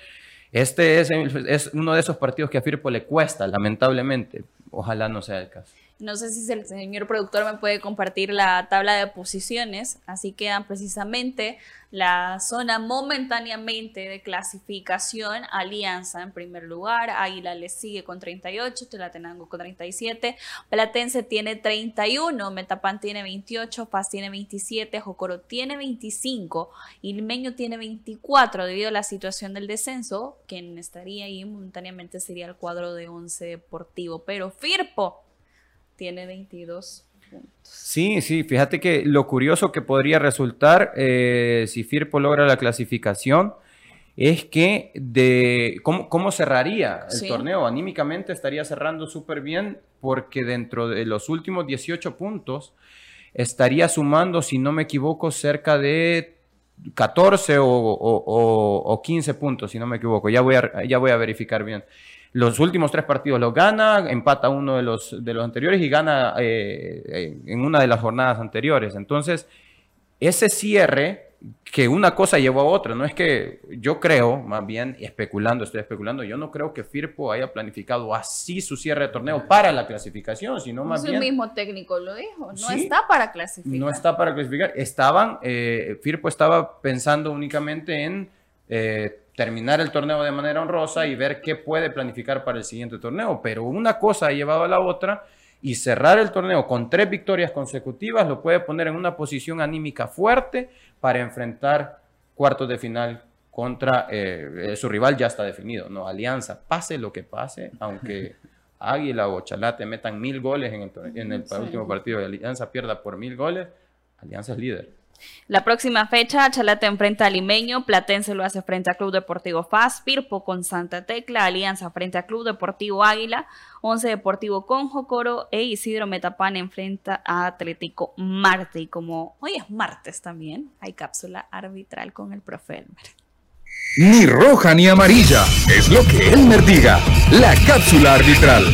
Este es, es uno de esos partidos que a Firpo le cuesta, lamentablemente. Ojalá no sea el caso. No sé si el señor productor me puede compartir la tabla de posiciones. Así quedan precisamente la zona momentáneamente de clasificación. Alianza en primer lugar, Águila le sigue con 38, Telatenango con 37, Platense tiene 31, Metapan tiene 28, Paz tiene 27, Jocoro tiene 25, Ilmeño tiene 24 debido a la situación del descenso. Quien estaría ahí momentáneamente sería el cuadro de 11 Deportivo, pero Firpo tiene 22 puntos. Sí, sí, fíjate que lo curioso que podría resultar eh, si Firpo logra la clasificación es que de cómo, cómo cerraría el Sí. torneo. Anímicamente estaría cerrando súper bien porque dentro de los últimos 18 puntos estaría sumando, si no me equivoco, cerca de 14 o, o- o- o 15 puntos, si no me equivoco. Ya voy a, ya voy a verificar bien. Los últimos tres partidos los gana, empata uno de los, de los anteriores y gana eh, eh, en una de las jornadas anteriores. Entonces, ese cierre, que una cosa llevó a otra, no es que yo creo, más bien especulando, estoy especulando, yo no creo que Firpo haya planificado así su cierre de torneo para la clasificación, sino más Pues el bien mismo técnico lo dijo, no Sí. está para clasificar. no está para clasificar. Estaban, eh, Firpo estaba pensando únicamente en eh, terminar el torneo de manera honrosa y ver qué puede planificar para el siguiente torneo. Pero una cosa ha llevado a la otra y cerrar el torneo con tres victorias consecutivas lo puede poner en una posición anímica fuerte para enfrentar cuartos de final contra eh, eh, su rival ya está definido, ¿no? Alianza, pase lo que pase, aunque [LAUGHS] Águila o Chalate metan mil goles en el, en el Sí. último partido y Alianza pierda por mil goles, Alianza es líder. La próxima fecha, Chalate enfrenta a Limeño, Platense lo hace frente a Club Deportivo FAS, Pirpo con Santa Tecla, Alianza frente a Club Deportivo Águila, Once Deportivo con Jocoro e Isidro Metapán enfrenta a Atlético Marte. Y como hoy es martes también, hay cápsula arbitral con el profe Elmer. Ni roja ni amarilla, es lo que Elmer diga. La cápsula arbitral.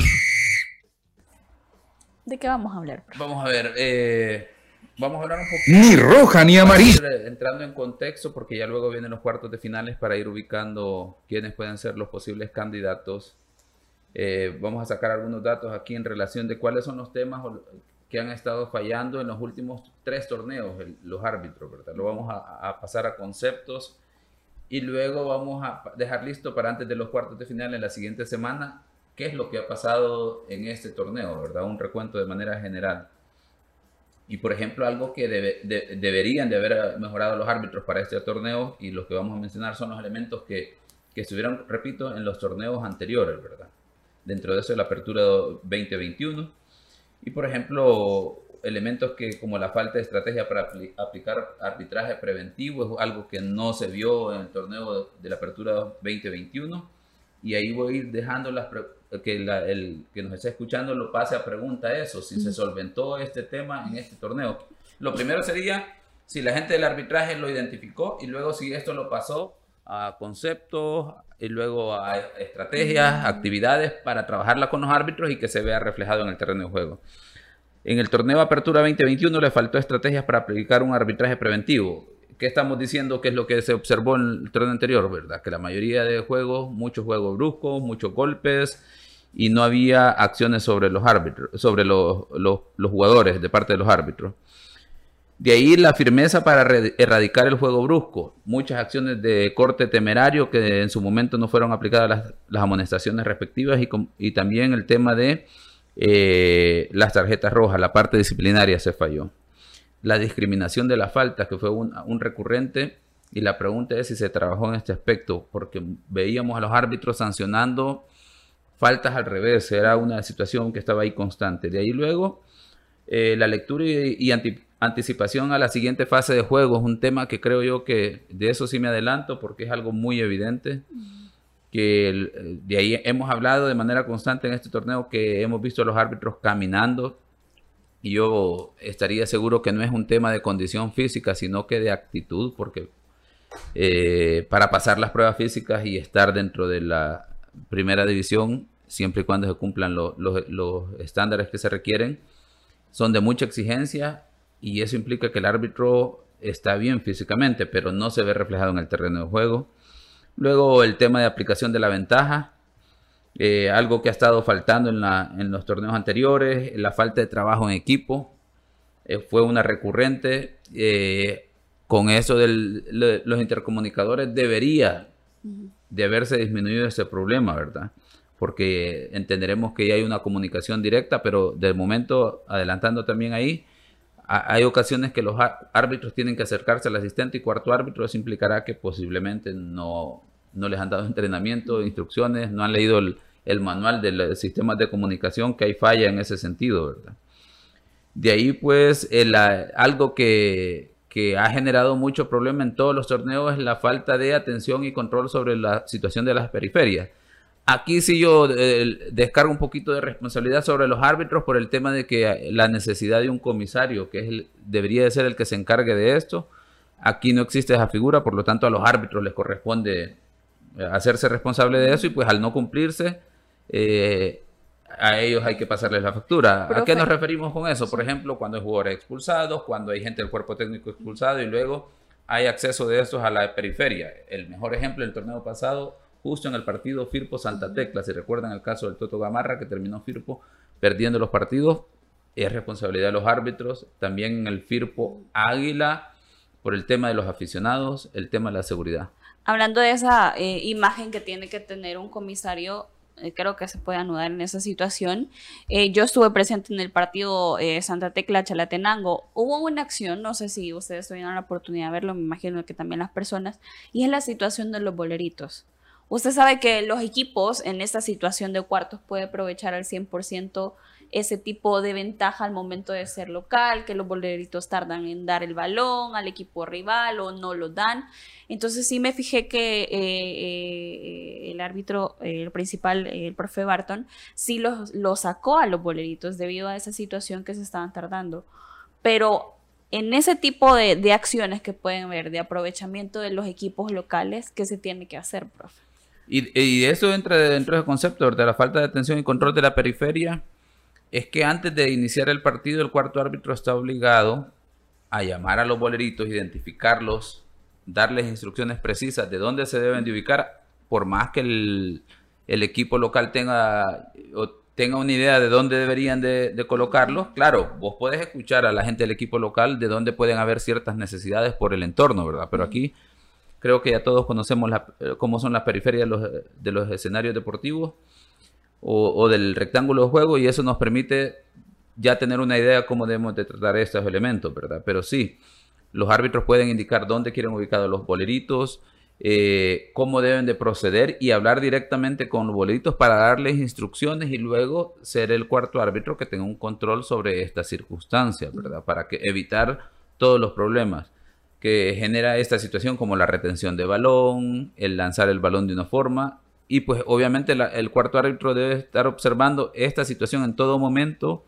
¿De qué vamos a hablar? Vamos a ver, eh, vamos a hablar un poco. Ni roja ni amarilla. Entrando en contexto, porque ya luego vienen los cuartos de finales para ir ubicando quiénes pueden ser los posibles candidatos. Eh, vamos a sacar algunos datos aquí en relación de cuáles son los temas que han estado fallando en los últimos tres torneos, el- los árbitros, ¿verdad? Lo vamos a, a pasar a conceptos y luego vamos a dejar listo para antes de los cuartos de final en la siguiente semana qué es lo que ha pasado en este torneo, ¿verdad? Un recuento de manera general. Y por ejemplo, algo que debe- de- deberían de haber mejorado los árbitros para este torneo y los que vamos a mencionar son los elementos que, que estuvieron, repito, en los torneos anteriores, ¿verdad? Dentro de eso, la apertura 2021. Y por ejemplo, elementos que como la falta de estrategia para apli- aplicar arbitraje preventivo es algo que no se vio en el torneo de la apertura 2021. Y ahí voy a ir dejando las pre- que la- el que nos está escuchando lo pase a pregunta eso, si se solventó este tema en este torneo. Lo primero sería si la gente del arbitraje lo identificó y luego si esto lo pasó a conceptos y luego a estrategias, actividades para trabajarla con los árbitros y que se vea reflejado en el terreno de juego. En el torneo Apertura 2021 le faltó estrategias para aplicar un arbitraje preventivo. ¿Qué estamos diciendo que es lo que se observó en el torneo anterior, verdad? Que la mayoría de juegos, muchos juegos bruscos, muchos golpes y no había acciones sobre los árbitros, sobre los, los- jugadores de parte de los árbitros. De ahí la firmeza para erradicar el juego brusco. Muchas acciones de corte temerario que en su momento no fueron aplicadas las, las amonestaciones respectivas y, y también el tema de eh, las tarjetas rojas, la parte disciplinaria se falló. La discriminación de las faltas, que fue un recurrente, y la pregunta es si se trabajó en este aspecto, porque veíamos a los árbitros sancionando faltas al revés, era una situación que estaba ahí constante. De ahí luego, eh, la lectura y, y anti- anticipación a la siguiente fase de juego es un tema que creo yo que de eso sí me adelanto porque es algo muy evidente que eh, de ahí hemos hablado de manera constante en este torneo que hemos visto a los árbitros caminando y yo estaría seguro que no es un tema de condición física sino que de actitud porque eh, para pasar las pruebas físicas y estar dentro de la primera división siempre y cuando se cumplan lo- los- los estándares que se requieren son de mucha exigencia y eso implica que el árbitro está bien físicamente, pero no se ve reflejado en el terreno de juego. Luego el tema de aplicación de la ventaja, eh, algo que ha estado faltando en, la- en los torneos anteriores, la falta de trabajo en equipo, eh, fue una recurrente. eh, con eso de los intercomunicadores debería de haberse disminuido ese problema, ¿verdad? Porque entenderemos que ya hay una comunicación directa, pero de momento, adelantando también ahí, ha- hay ocasiones que los árbitros tienen que acercarse al asistente y cuarto árbitro, eso implicará que posiblemente no, no les han dado entrenamiento, instrucciones, no han leído el, el manual de los sistemas de comunicación, que hay falla en ese sentido, ¿verdad? De ahí, pues, el, algo que, que ha generado mucho problema en todos los torneos es la falta de atención y control sobre la situación de las periferias. Aquí sí yo eh, descargo un poquito de responsabilidad sobre los árbitros por el tema de que la necesidad de un comisario, que es el- debería de ser el que se encargue de esto, aquí no existe esa figura, por lo tanto a los árbitros les corresponde eh, hacerse responsable de eso y pues al no cumplirse, eh, a ellos hay que pasarles la factura. ¿A qué nos referimos con eso? Por ejemplo, cuando hay jugadores expulsados, cuando hay gente del cuerpo técnico expulsado y luego hay acceso de estos a la periferia. El mejor ejemplo del torneo pasado, justo en el partido Firpo Santa Tecla, si recuerdan el caso del Toto Gamarra que terminó Firpo perdiendo los partidos, es responsabilidad de los árbitros. También en el Firpo Águila, por el tema de los aficionados, el tema de la seguridad. Hablando de esa eh, imagen que tiene que tener un comisario, creo que se puede anudar en esa situación. Eh, yo estuve presente en el partido eh, Santa Tecla Chalatenango. Hubo una acción, no sé si ustedes tuvieron la oportunidad de verlo, me imagino que también las personas, y es la situación de los boleritos. Usted sabe que los equipos en esta situación de cuartos puede aprovechar al 100% ese tipo de ventaja al momento de ser local, que los boleritos tardan en dar el balón al equipo rival o no lo dan. Entonces sí me fijé que eh, eh, el árbitro, el principal, el profe Barton, sí lo, lo sacó a los boleritos debido a esa situación que se estaban tardando. Pero en ese tipo de, de acciones que pueden ver de aprovechamiento de los equipos locales, ¿qué se tiene que hacer, profe? Y, y eso entra dentro del concepto de la falta de atención y control de la periferia. Es que antes de iniciar el partido, el cuarto árbitro está obligado a llamar a los boleritos, identificarlos, darles instrucciones precisas de dónde se deben de ubicar, por más que el, equipo local tenga, tenga una idea de dónde deberían de, colocarlos. Claro, vos podés escuchar a la gente del equipo local de dónde pueden haber ciertas necesidades por el entorno, ¿verdad? Pero aquí creo que ya todos conocemos eh, cómo son las periferias de los, de los escenarios deportivos o, del rectángulo de juego y eso nos permite ya tener una idea de cómo debemos de tratar estos elementos, ¿verdad? Pero sí, los árbitros pueden indicar dónde quieren ubicados los boleritos, eh, cómo deben de proceder y hablar directamente con los boleritos para darles instrucciones y luego ser el cuarto árbitro que tenga un control sobre estas circunstancias, ¿verdad? Para que evitar todos los problemas que genera esta situación como la retención de balón, el lanzar el balón de una forma y pues obviamente el cuarto árbitro debe estar observando esta situación en todo momento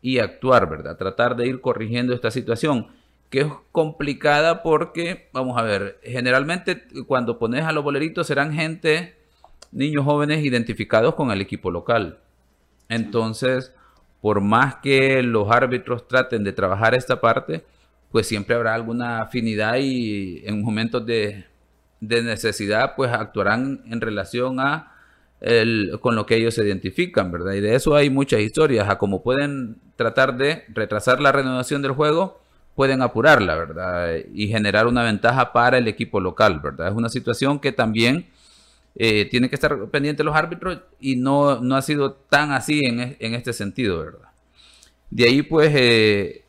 y actuar, ¿verdad? Tratar de ir corrigiendo esta situación que es complicada porque, vamos a ver, generalmente cuando pones a los boleritos serán gente, niños jóvenes identificados con el equipo local. Entonces, por más que los árbitros traten de trabajar esta parte, pues siempre habrá alguna afinidad y en momentos de, necesidad, pues actuarán en relación a el, con lo que ellos se identifican, ¿verdad? Y de eso hay muchas historias, a cómo pueden tratar de retrasar la renovación del juego pueden apurarla, ¿verdad? Y generar una ventaja para el equipo local, ¿verdad? Es una situación que también eh, tiene que estar pendiente los árbitros y no, no ha sido tan así en, en este sentido, ¿verdad? De ahí, pues, eh,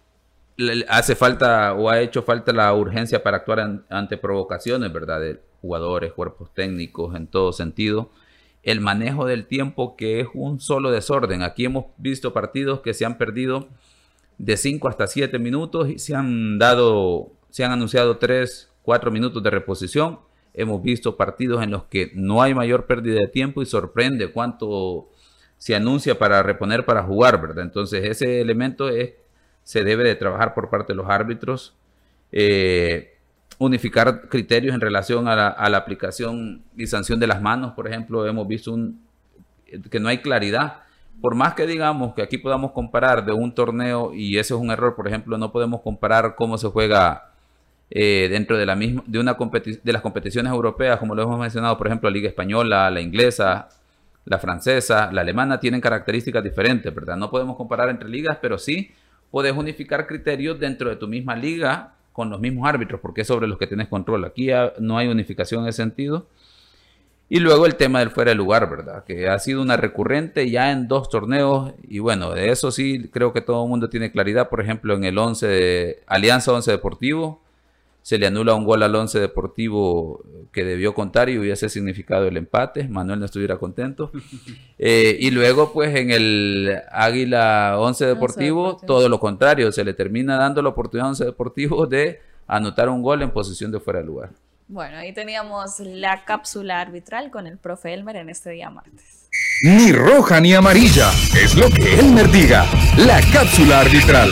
hace falta o ha hecho falta la urgencia para actuar ante provocaciones, ¿verdad? De jugadores, cuerpos técnicos, en todo sentido. El manejo del tiempo, que es un solo desorden. Aquí hemos visto partidos que se han perdido de 5 hasta 7 minutos y se han dado, se han anunciado 3, 4 minutos de reposición. Hemos visto partidos en los que no hay mayor pérdida de tiempo y sorprende cuánto se anuncia para reponer para jugar, ¿verdad? Entonces ese elemento es, se debe de trabajar por parte de los árbitros, eh, unificar criterios en relación a la, a la, aplicación y sanción de las manos, por ejemplo, hemos visto un, que no hay claridad por más que digamos que aquí podamos comparar de un torneo, y ese es un error, por ejemplo, no podemos comparar cómo se juega eh, dentro de, la misma, de, una de las competiciones europeas, como lo hemos mencionado, por ejemplo, la Liga Española, la inglesa, la francesa, la alemana, tienen características diferentes, ¿verdad? No podemos comparar entre ligas, pero sí puedes unificar criterios dentro de tu misma liga con los mismos árbitros, porque es sobre los que tienes control. Aquí no hay unificación en ese sentido. Y luego el tema del fuera de lugar, ¿verdad? Que ha sido una recurrente ya en dos torneos. Y bueno, de eso sí creo que todo el mundo tiene claridad. Por ejemplo, en el 11 de Alianza 11 Deportivo, se le anula un gol al 11 Deportivo que debió contar y hubiese significado el empate. Manuel no estuviera contento. [LAUGHS] Eh, y luego, pues en el Águila 11 Deportivo, todo lo contrario. Se le termina dando la oportunidad a 11 Deportivo de anotar un gol en posición de fuera de lugar. Bueno, ahí teníamos la cápsula arbitral con el profe Elmer en este día martes. Ni roja ni amarilla, es lo que Elmer diga. La cápsula arbitral.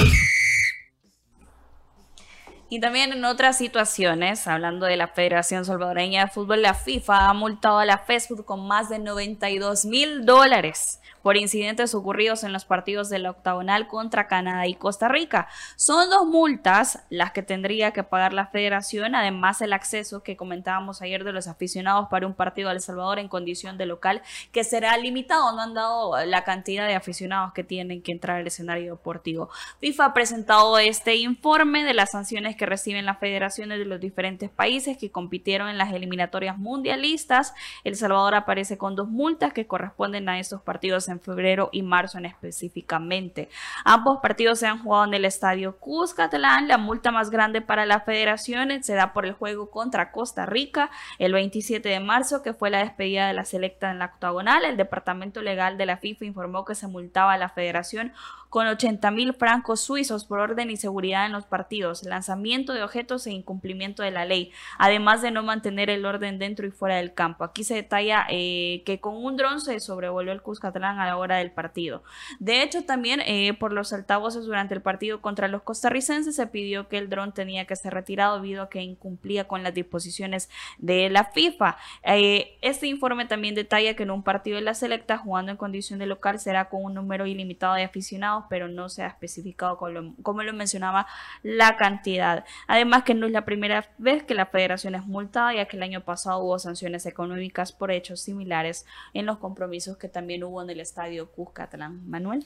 Y también en otras situaciones, hablando de la Federación Salvadoreña de Fútbol, la FIFA ha multado a la FESFUT con más de 92 mil dólares por incidentes ocurridos en los partidos de la octagonal contra Canadá y Costa Rica. Son dos multas las que tendría que pagar la federación, además el acceso que comentábamos ayer de los aficionados para un partido de El Salvador en condición de local, que será limitado, no han dado la cantidad de aficionados que tienen que entrar al escenario deportivo. FIFA ha presentado este informe de las sanciones que reciben las federaciones de los diferentes países que compitieron en las eliminatorias mundialistas. El Salvador aparece con dos multas que corresponden a estos partidos en febrero y marzo en específicamente. Ambos partidos se han jugado en el estadio Cuscatlán. La multa más grande para la federación se da por el juego contra Costa Rica el 27 de marzo, que fue la despedida de la selecta en la octagonal. El departamento legal de la FIFA informó que se multaba a la federación con 80 mil francos suizos por orden y seguridad en los partidos, lanzamiento de objetos e incumplimiento de la ley, además de no mantener el orden dentro y fuera del campo. Aquí se detalla eh, que con un dron se sobrevoló el Cuscatlán a la hora del partido. De hecho, también eh, por los altavoces durante el partido contra los costarricenses se pidió que el dron tenía que ser retirado debido a que incumplía con las disposiciones de la FIFA. Eh, este informe también detalla que en un partido de la selecta jugando en condición de local será con un número ilimitado de aficionados pero no se ha especificado como lo, mencionaba la cantidad. Además que no es la primera vez que la federación es multada, ya que el año pasado hubo sanciones económicas por hechos similares en los compromisos que también hubo en el estadio Cuscatlán. Manuel.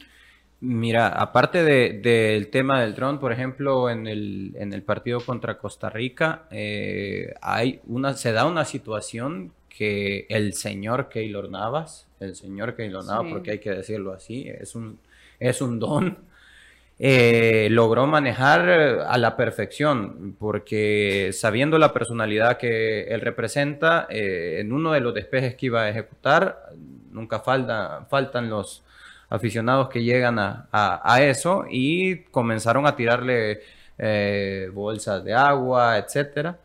Mira, aparte del tema del dron, por ejemplo, en el, en el partido contra Costa Rica, eh, hay una, se da una situación que el señor Keylor Navas, el señor Keylor Navas, porque hay que decirlo así, es un es un don. eh, logró manejar eh, a la perfección, porque sabiendo la personalidad que él representa, eh, en uno de los despejes que iba a ejecutar, nunca falta, faltan los aficionados que llegan a, a- eso y comenzaron a tirarle bolsas de agua, etcétera.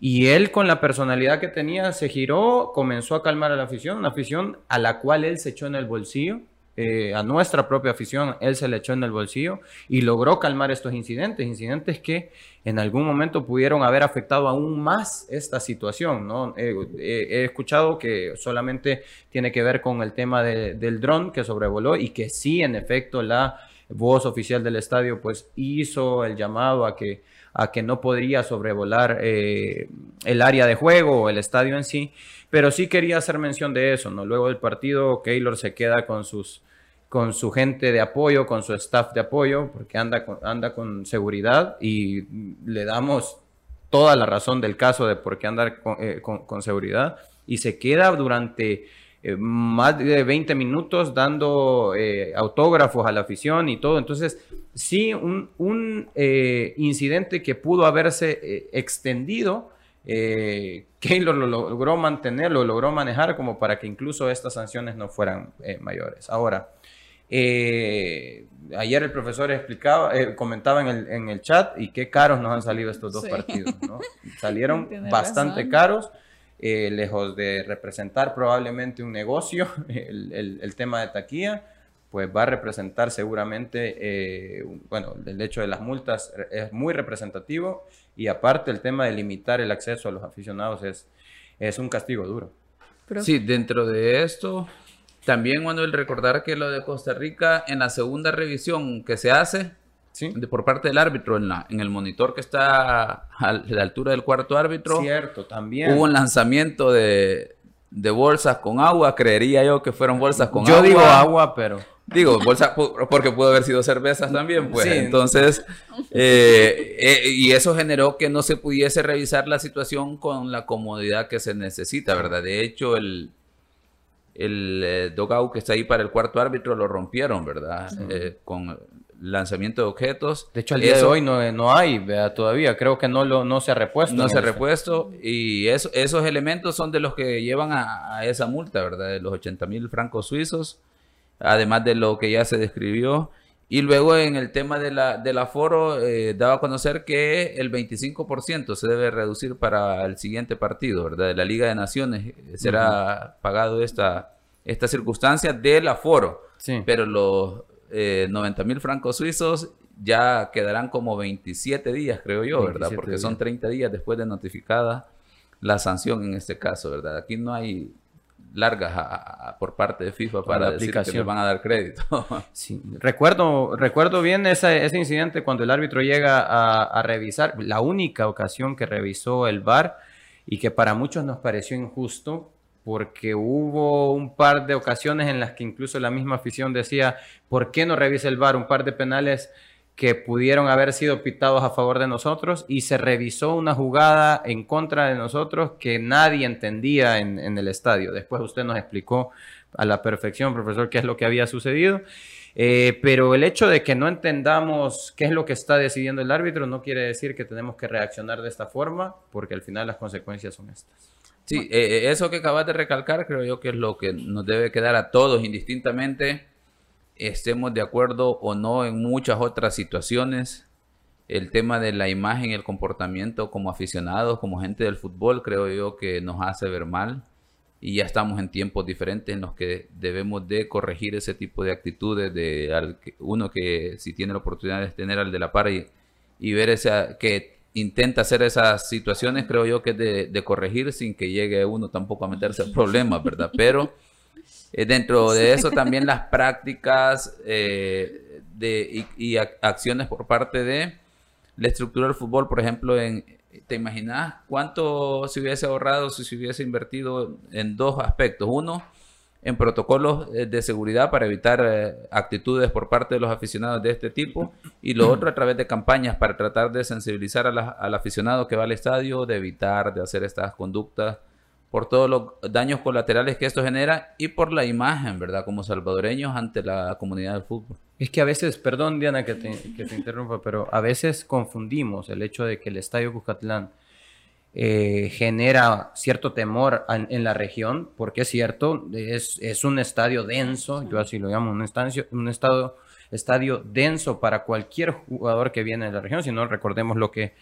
Y él con la personalidad que tenía se giró, comenzó a calmar a la afición, una afición a la cual él se echó en el bolsillo, eh, a nuestra propia afición, él se le echó en el bolsillo y logró calmar estos incidentes, incidentes que en algún momento pudieron haber afectado aún más esta situación. ¿no? Eh, eh, he escuchado que solamente tiene que ver con el tema de- del dron que sobrevoló y que sí, en efecto, la voz oficial del estadio pues hizo el llamado a que a que no podría sobrevolar eh, el área de juego o el estadio en sí, pero sí quería hacer mención de eso, ¿no? Luego del partido, Keylor se queda con sus con su gente de apoyo, con su staff de apoyo, porque anda con, anda con seguridad y le damos toda la razón del caso de por qué andar con, eh, con- seguridad y se queda durante eh, más de 20 minutos dando eh, autógrafos a la afición y todo. Entonces, sí, un, un, eh, incidente que pudo haberse extendido, eh, [LAUGHS] Keylor lo logró mantener, lo logró manejar como para que incluso estas sanciones no fueran eh, mayores. Ahora, eh, ayer el profesor explicaba, eh, comentaba en el, en el chat y qué caros nos han salido estos dos Sí. partidos. ¿no? [LAUGHS] Salieron bastante razón. caros, lejos de representar probablemente un negocio, [LAUGHS] el, el- el tema de taquilla, pues va a representar seguramente, eh, bueno, el hecho de las multas es muy representativo y aparte el tema de limitar el acceso a los aficionados es, es un castigo duro. Sí, dentro de esto, también Manuel, recordar que lo de Costa Rica en la segunda revisión que se hace de, por parte del árbitro en, la, en el monitor que está a la altura del cuarto árbitro, Cierto, también. hubo un lanzamiento de, de bolsas con agua, creería yo que fueron bolsas con Yo agua. digo agua, pero... Digo, bolsa, porque pudo haber sido cervezas también, pues. Sí. Entonces, eh, eh, y eso generó que no se pudiese revisar la situación con la comodidad que se necesita, ¿verdad? De hecho, el, el eh, dogout que está ahí para el cuarto árbitro lo rompieron, ¿verdad? Eh, con lanzamiento de objetos. De hecho, al día Eso- de hoy no, no hay vea, todavía. Creo que no, lo, no se ha repuesto. no se ha repuesto y eso- esos elementos son de los que llevan a, a esa multa, ¿verdad? De los 80 mil francos suizos, además de lo que ya se describió. Y luego en el tema de la, del aforo, eh, daba a conocer que el 25% se debe reducir para el siguiente partido, ¿verdad? De la Liga de Naciones eh, será pagado esta, esta circunstancia del aforo. Sí. Pero los eh, 90 mil francos suizos ya quedarán como 27 días, creo yo, ¿verdad? 27 Porque días. son 30 días después de notificada la sanción en este caso, ¿verdad? Aquí no hay largas a- a- por parte de FIFA Para la decir que le van a dar crédito. [LAUGHS] Sí, recuerdo, recuerdo bien ese, ese incidente cuando el árbitro llega a, a revisar, la única ocasión que revisó el VAR y que para muchos nos pareció injusto porque hubo un par de ocasiones en las que incluso la misma afición decía, ¿por qué no revisa el VAR? Un par de penales que pudieron haber sido pitados a favor de nosotros y se revisó una jugada en contra de nosotros que nadie entendía en, el estadio. Después usted nos explicó a la perfección, profesor, qué es lo que había sucedido. Eh, pero el hecho de que no entendamos qué es lo que está decidiendo el árbitro no quiere decir que tenemos que reaccionar de esta forma, porque al final las consecuencias son estas. Sí, eh, eh, eso que acabas de recalcar creo yo que es lo que nos debe quedar a todos indistintamente, estemos de acuerdo o no en muchas otras situaciones. El tema de la imagen el comportamiento como aficionados, como gente del fútbol, creo yo que nos hace ver mal y ya estamos en tiempos diferentes en los que debemos de corregir ese tipo de actitudes de al uno que si tiene la oportunidad de tener al de la par y, y ver esa que intenta hacer esas situaciones creo yo que es de, de corregir sin que llegue uno tampoco a meterse en problemas verdad pero eh, dentro de eso también las [LAUGHS] prácticas eh, de, y, y ac- acciones por parte de la estructura del fútbol, por ejemplo, en, ¿te imaginas cuánto se hubiese ahorrado si se hubiese invertido en dos aspectos? Uno, en protocolos eh, de seguridad para evitar eh, actitudes por parte de los aficionados de este tipo y lo otro a través de campañas para tratar de sensibilizar a la- al aficionado que va al estadio, de evitar de hacer estas conductas por todos los daños colaterales que esto genera y por la imagen, ¿verdad? Como salvadoreños ante la comunidad del fútbol. Es que a veces, perdón Diana que te, interrumpa, pero a veces confundimos el hecho de que el Estadio Cuscatlán eh, genera cierto temor en, la región, porque es cierto, es, es un estadio denso, yo así lo llamo, un, estadio, un estado, estadio denso para cualquier jugador que viene de la región, si no recordemos lo que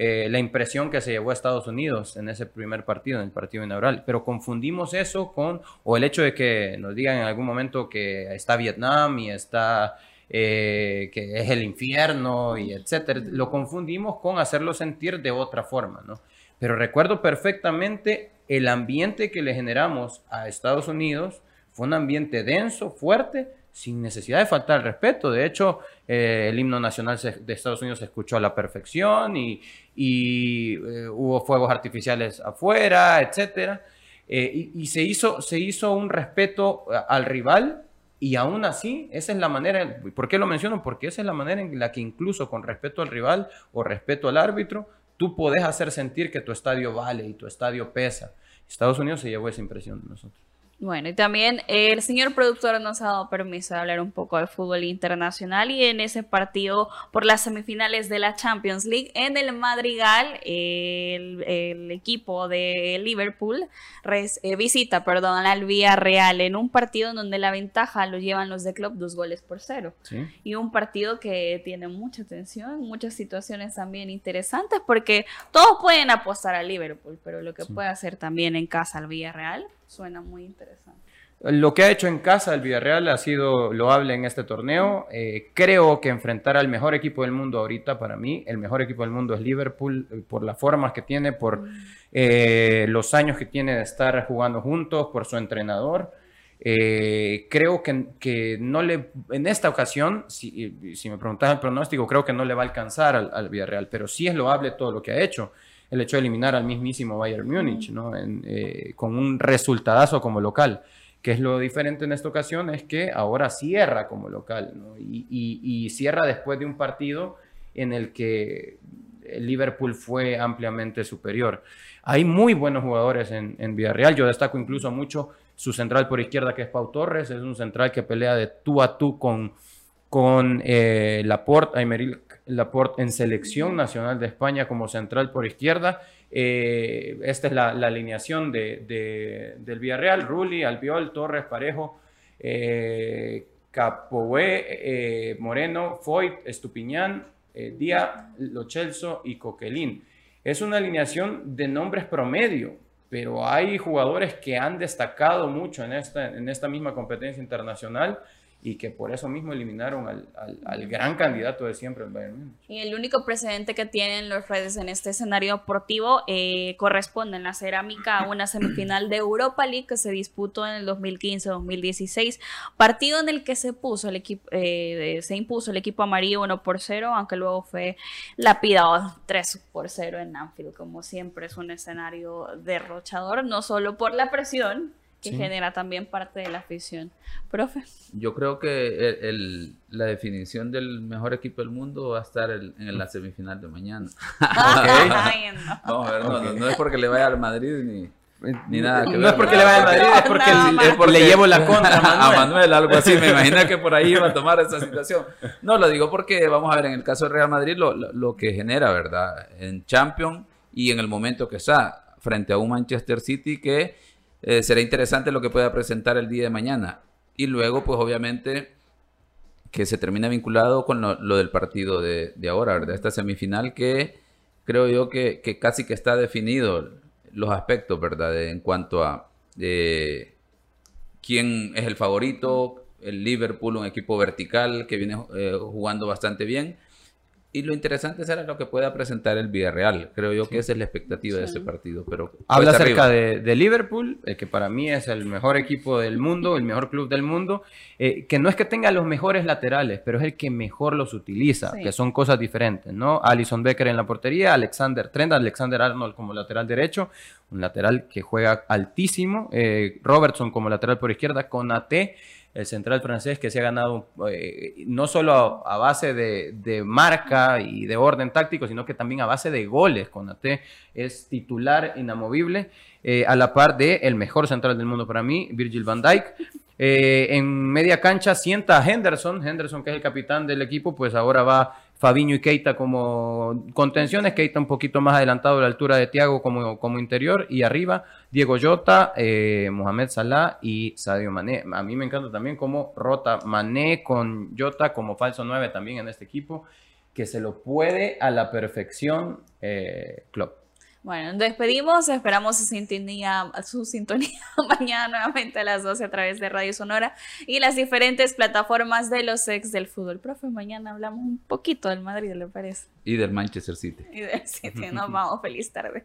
eh, la impresión que se llevó a Estados Unidos en ese primer partido, en el partido inaugural. Pero confundimos eso con, o el hecho de que nos digan en algún momento que está Vietnam y está, eh, que es el infierno y etcétera. Lo confundimos con hacerlo sentir de otra forma, ¿no? Pero recuerdo perfectamente el ambiente que le generamos a Estados Unidos. Fue un ambiente denso, fuerte, sin necesidad de faltar el respeto. De hecho, eh, el himno nacional de Estados Unidos se escuchó a la perfección y, eh, hubo fuegos artificiales afuera, etcétera. Eh, y se, hizo, se hizo un respeto al rival y aún así, esa es la manera, ¿por qué lo menciono? Porque esa es la manera en la que incluso con respeto al rival o respeto al árbitro, tú podés hacer sentir que tu estadio vale y tu estadio pesa. Estados Unidos se llevó esa impresión de nosotros. Bueno, y también el señor productor nos ha dado permiso de hablar un poco de fútbol internacional y en ese partido por las semifinales de la Champions League en el Madrigal, el, el equipo de Liverpool res- eh, visita, perdón, al Villarreal en un partido en donde la ventaja lo llevan los de club dos goles por cero. ¿sí? Y un partido que tiene mucha tensión, muchas situaciones también interesantes, porque todos pueden apostar a Liverpool, pero lo que puede hacer también en casa al Villarreal suena muy interesante. Lo que ha hecho en casa el Villarreal ha sido loable en este torneo. Eh, creo que enfrentar al mejor equipo del mundo ahorita, para mí, el mejor equipo del mundo es Liverpool, eh, por las formas que tiene, por eh, los años que tiene de estar jugando juntos, por su entrenador. Eh, creo que, que no le, en esta ocasión, si, si me preguntas el pronóstico, creo que no le va a alcanzar al, al Villarreal, pero sí es loable todo lo que ha hecho. El hecho de eliminar al mismísimo Bayern Múnich, ¿no? En, eh, con un resultadazo como local que es lo diferente en esta ocasión, es que ahora cierra como local, ¿no? y, y- y cierra después de un partido en el que Liverpool fue ampliamente superior. Hay muy buenos jugadores en, en Villarreal, yo destaco incluso mucho su central por izquierda, que es Pau Torres, es un central que pelea de tú a tú con, con eh, Laporte, Aymeric Laporte en selección nacional de España como central por izquierda. Eh, esta es la, la alineación de, de- del Villarreal, Rulli, Albiol, Torres, Parejo, eh, Capoue, eh, Moreno, Foyt, Estupiñán, eh, Díaz, Lo Celso y Coquelin. Es una alineación de nombres promedio, pero hay jugadores que han destacado mucho en esta, en esta misma competencia internacional y que por eso mismo eliminaron al, al- al gran candidato de siempre, el Bayern Múnich. Y el único precedente que tienen los redes en este escenario deportivo eh, corresponde en la cerámica a una semifinal de Europa League que se disputó en el 2015-2016, partido en el que se puso el equipo, eh, se impuso el equipo amarillo 1 por 0, aunque luego fue lapidado 3 por 0 en Anfield, como siempre es un escenario derrochador, no solo por la presión que Sí. genera también parte de la afición. Profe. Yo creo que el- el- la definición del mejor equipo del mundo va a estar el- en la semifinal de mañana. [LAUGHS] Ay, no. [LAUGHS] Vamos a ver, no, no, no es porque le vaya al Madrid ni, ni nada que No ver, es porque le vaya al Madrid, es porque No, el- no, es porque le llevo la [LAUGHS] contra a a Manuel. Manuel, algo así. Me imagino que por ahí iba a tomar esa situación. No, lo digo porque, vamos a ver, en el caso del Real Madrid, lo, lo- lo que genera, ¿verdad? En Champions y en el momento que está frente a un Manchester City que eh, será interesante lo que pueda presentar el día de mañana. Y luego, pues obviamente, que se termina vinculado con lo, del partido de, de ahora, ¿verdad? Esta semifinal que creo yo que, que casi que está definido los aspectos, ¿verdad? De- en cuanto a eh, quién es el favorito, el Liverpool, un equipo vertical que viene eh, jugando bastante bien. Y lo interesante será lo que pueda presentar el Villarreal. Creo yo que esa es la expectativa de este partido. Pero Habla acerca de, de Liverpool, eh, que para mí es el mejor equipo del mundo, el mejor club del mundo, eh, que no es que tenga los mejores laterales, pero es el que mejor los utiliza, Sí. que son cosas diferentes, ¿no? Alison Becker en la portería, Alexander Trent, Alexander Arnold como lateral derecho, un lateral que juega altísimo, eh, Robertson como lateral por izquierda, Conate el central francés que se ha ganado eh, no solo a, base de, de, marca y de orden táctico, sino que también a base de goles. Conate es titular inamovible, eh, a la par de el mejor central del mundo para mí, Virgil van Dijk. Eh, en media cancha sienta a Henderson, Henderson que es el capitán del equipo, pues ahora va Fabiño y Keita como contenciones, Keita un poquito más adelantado a la altura de Thiago como, como interior y arriba Diego Jota, eh, Mohamed Salah y Sadio Mané. A mí me encanta también cómo rota Mané con Jota como falso 9 también en este equipo, que se lo puede a la perfección eh, Klopp. Bueno, despedimos, esperamos su sintonía, su sintonía [LAUGHS] mañana nuevamente a las 12 a través de Radio Sonora y las diferentes plataformas de los ex del fútbol. Profe, mañana hablamos un poquito del Madrid, ¿le parece? Y del Manchester City. Y del City, nos vamos, feliz tarde.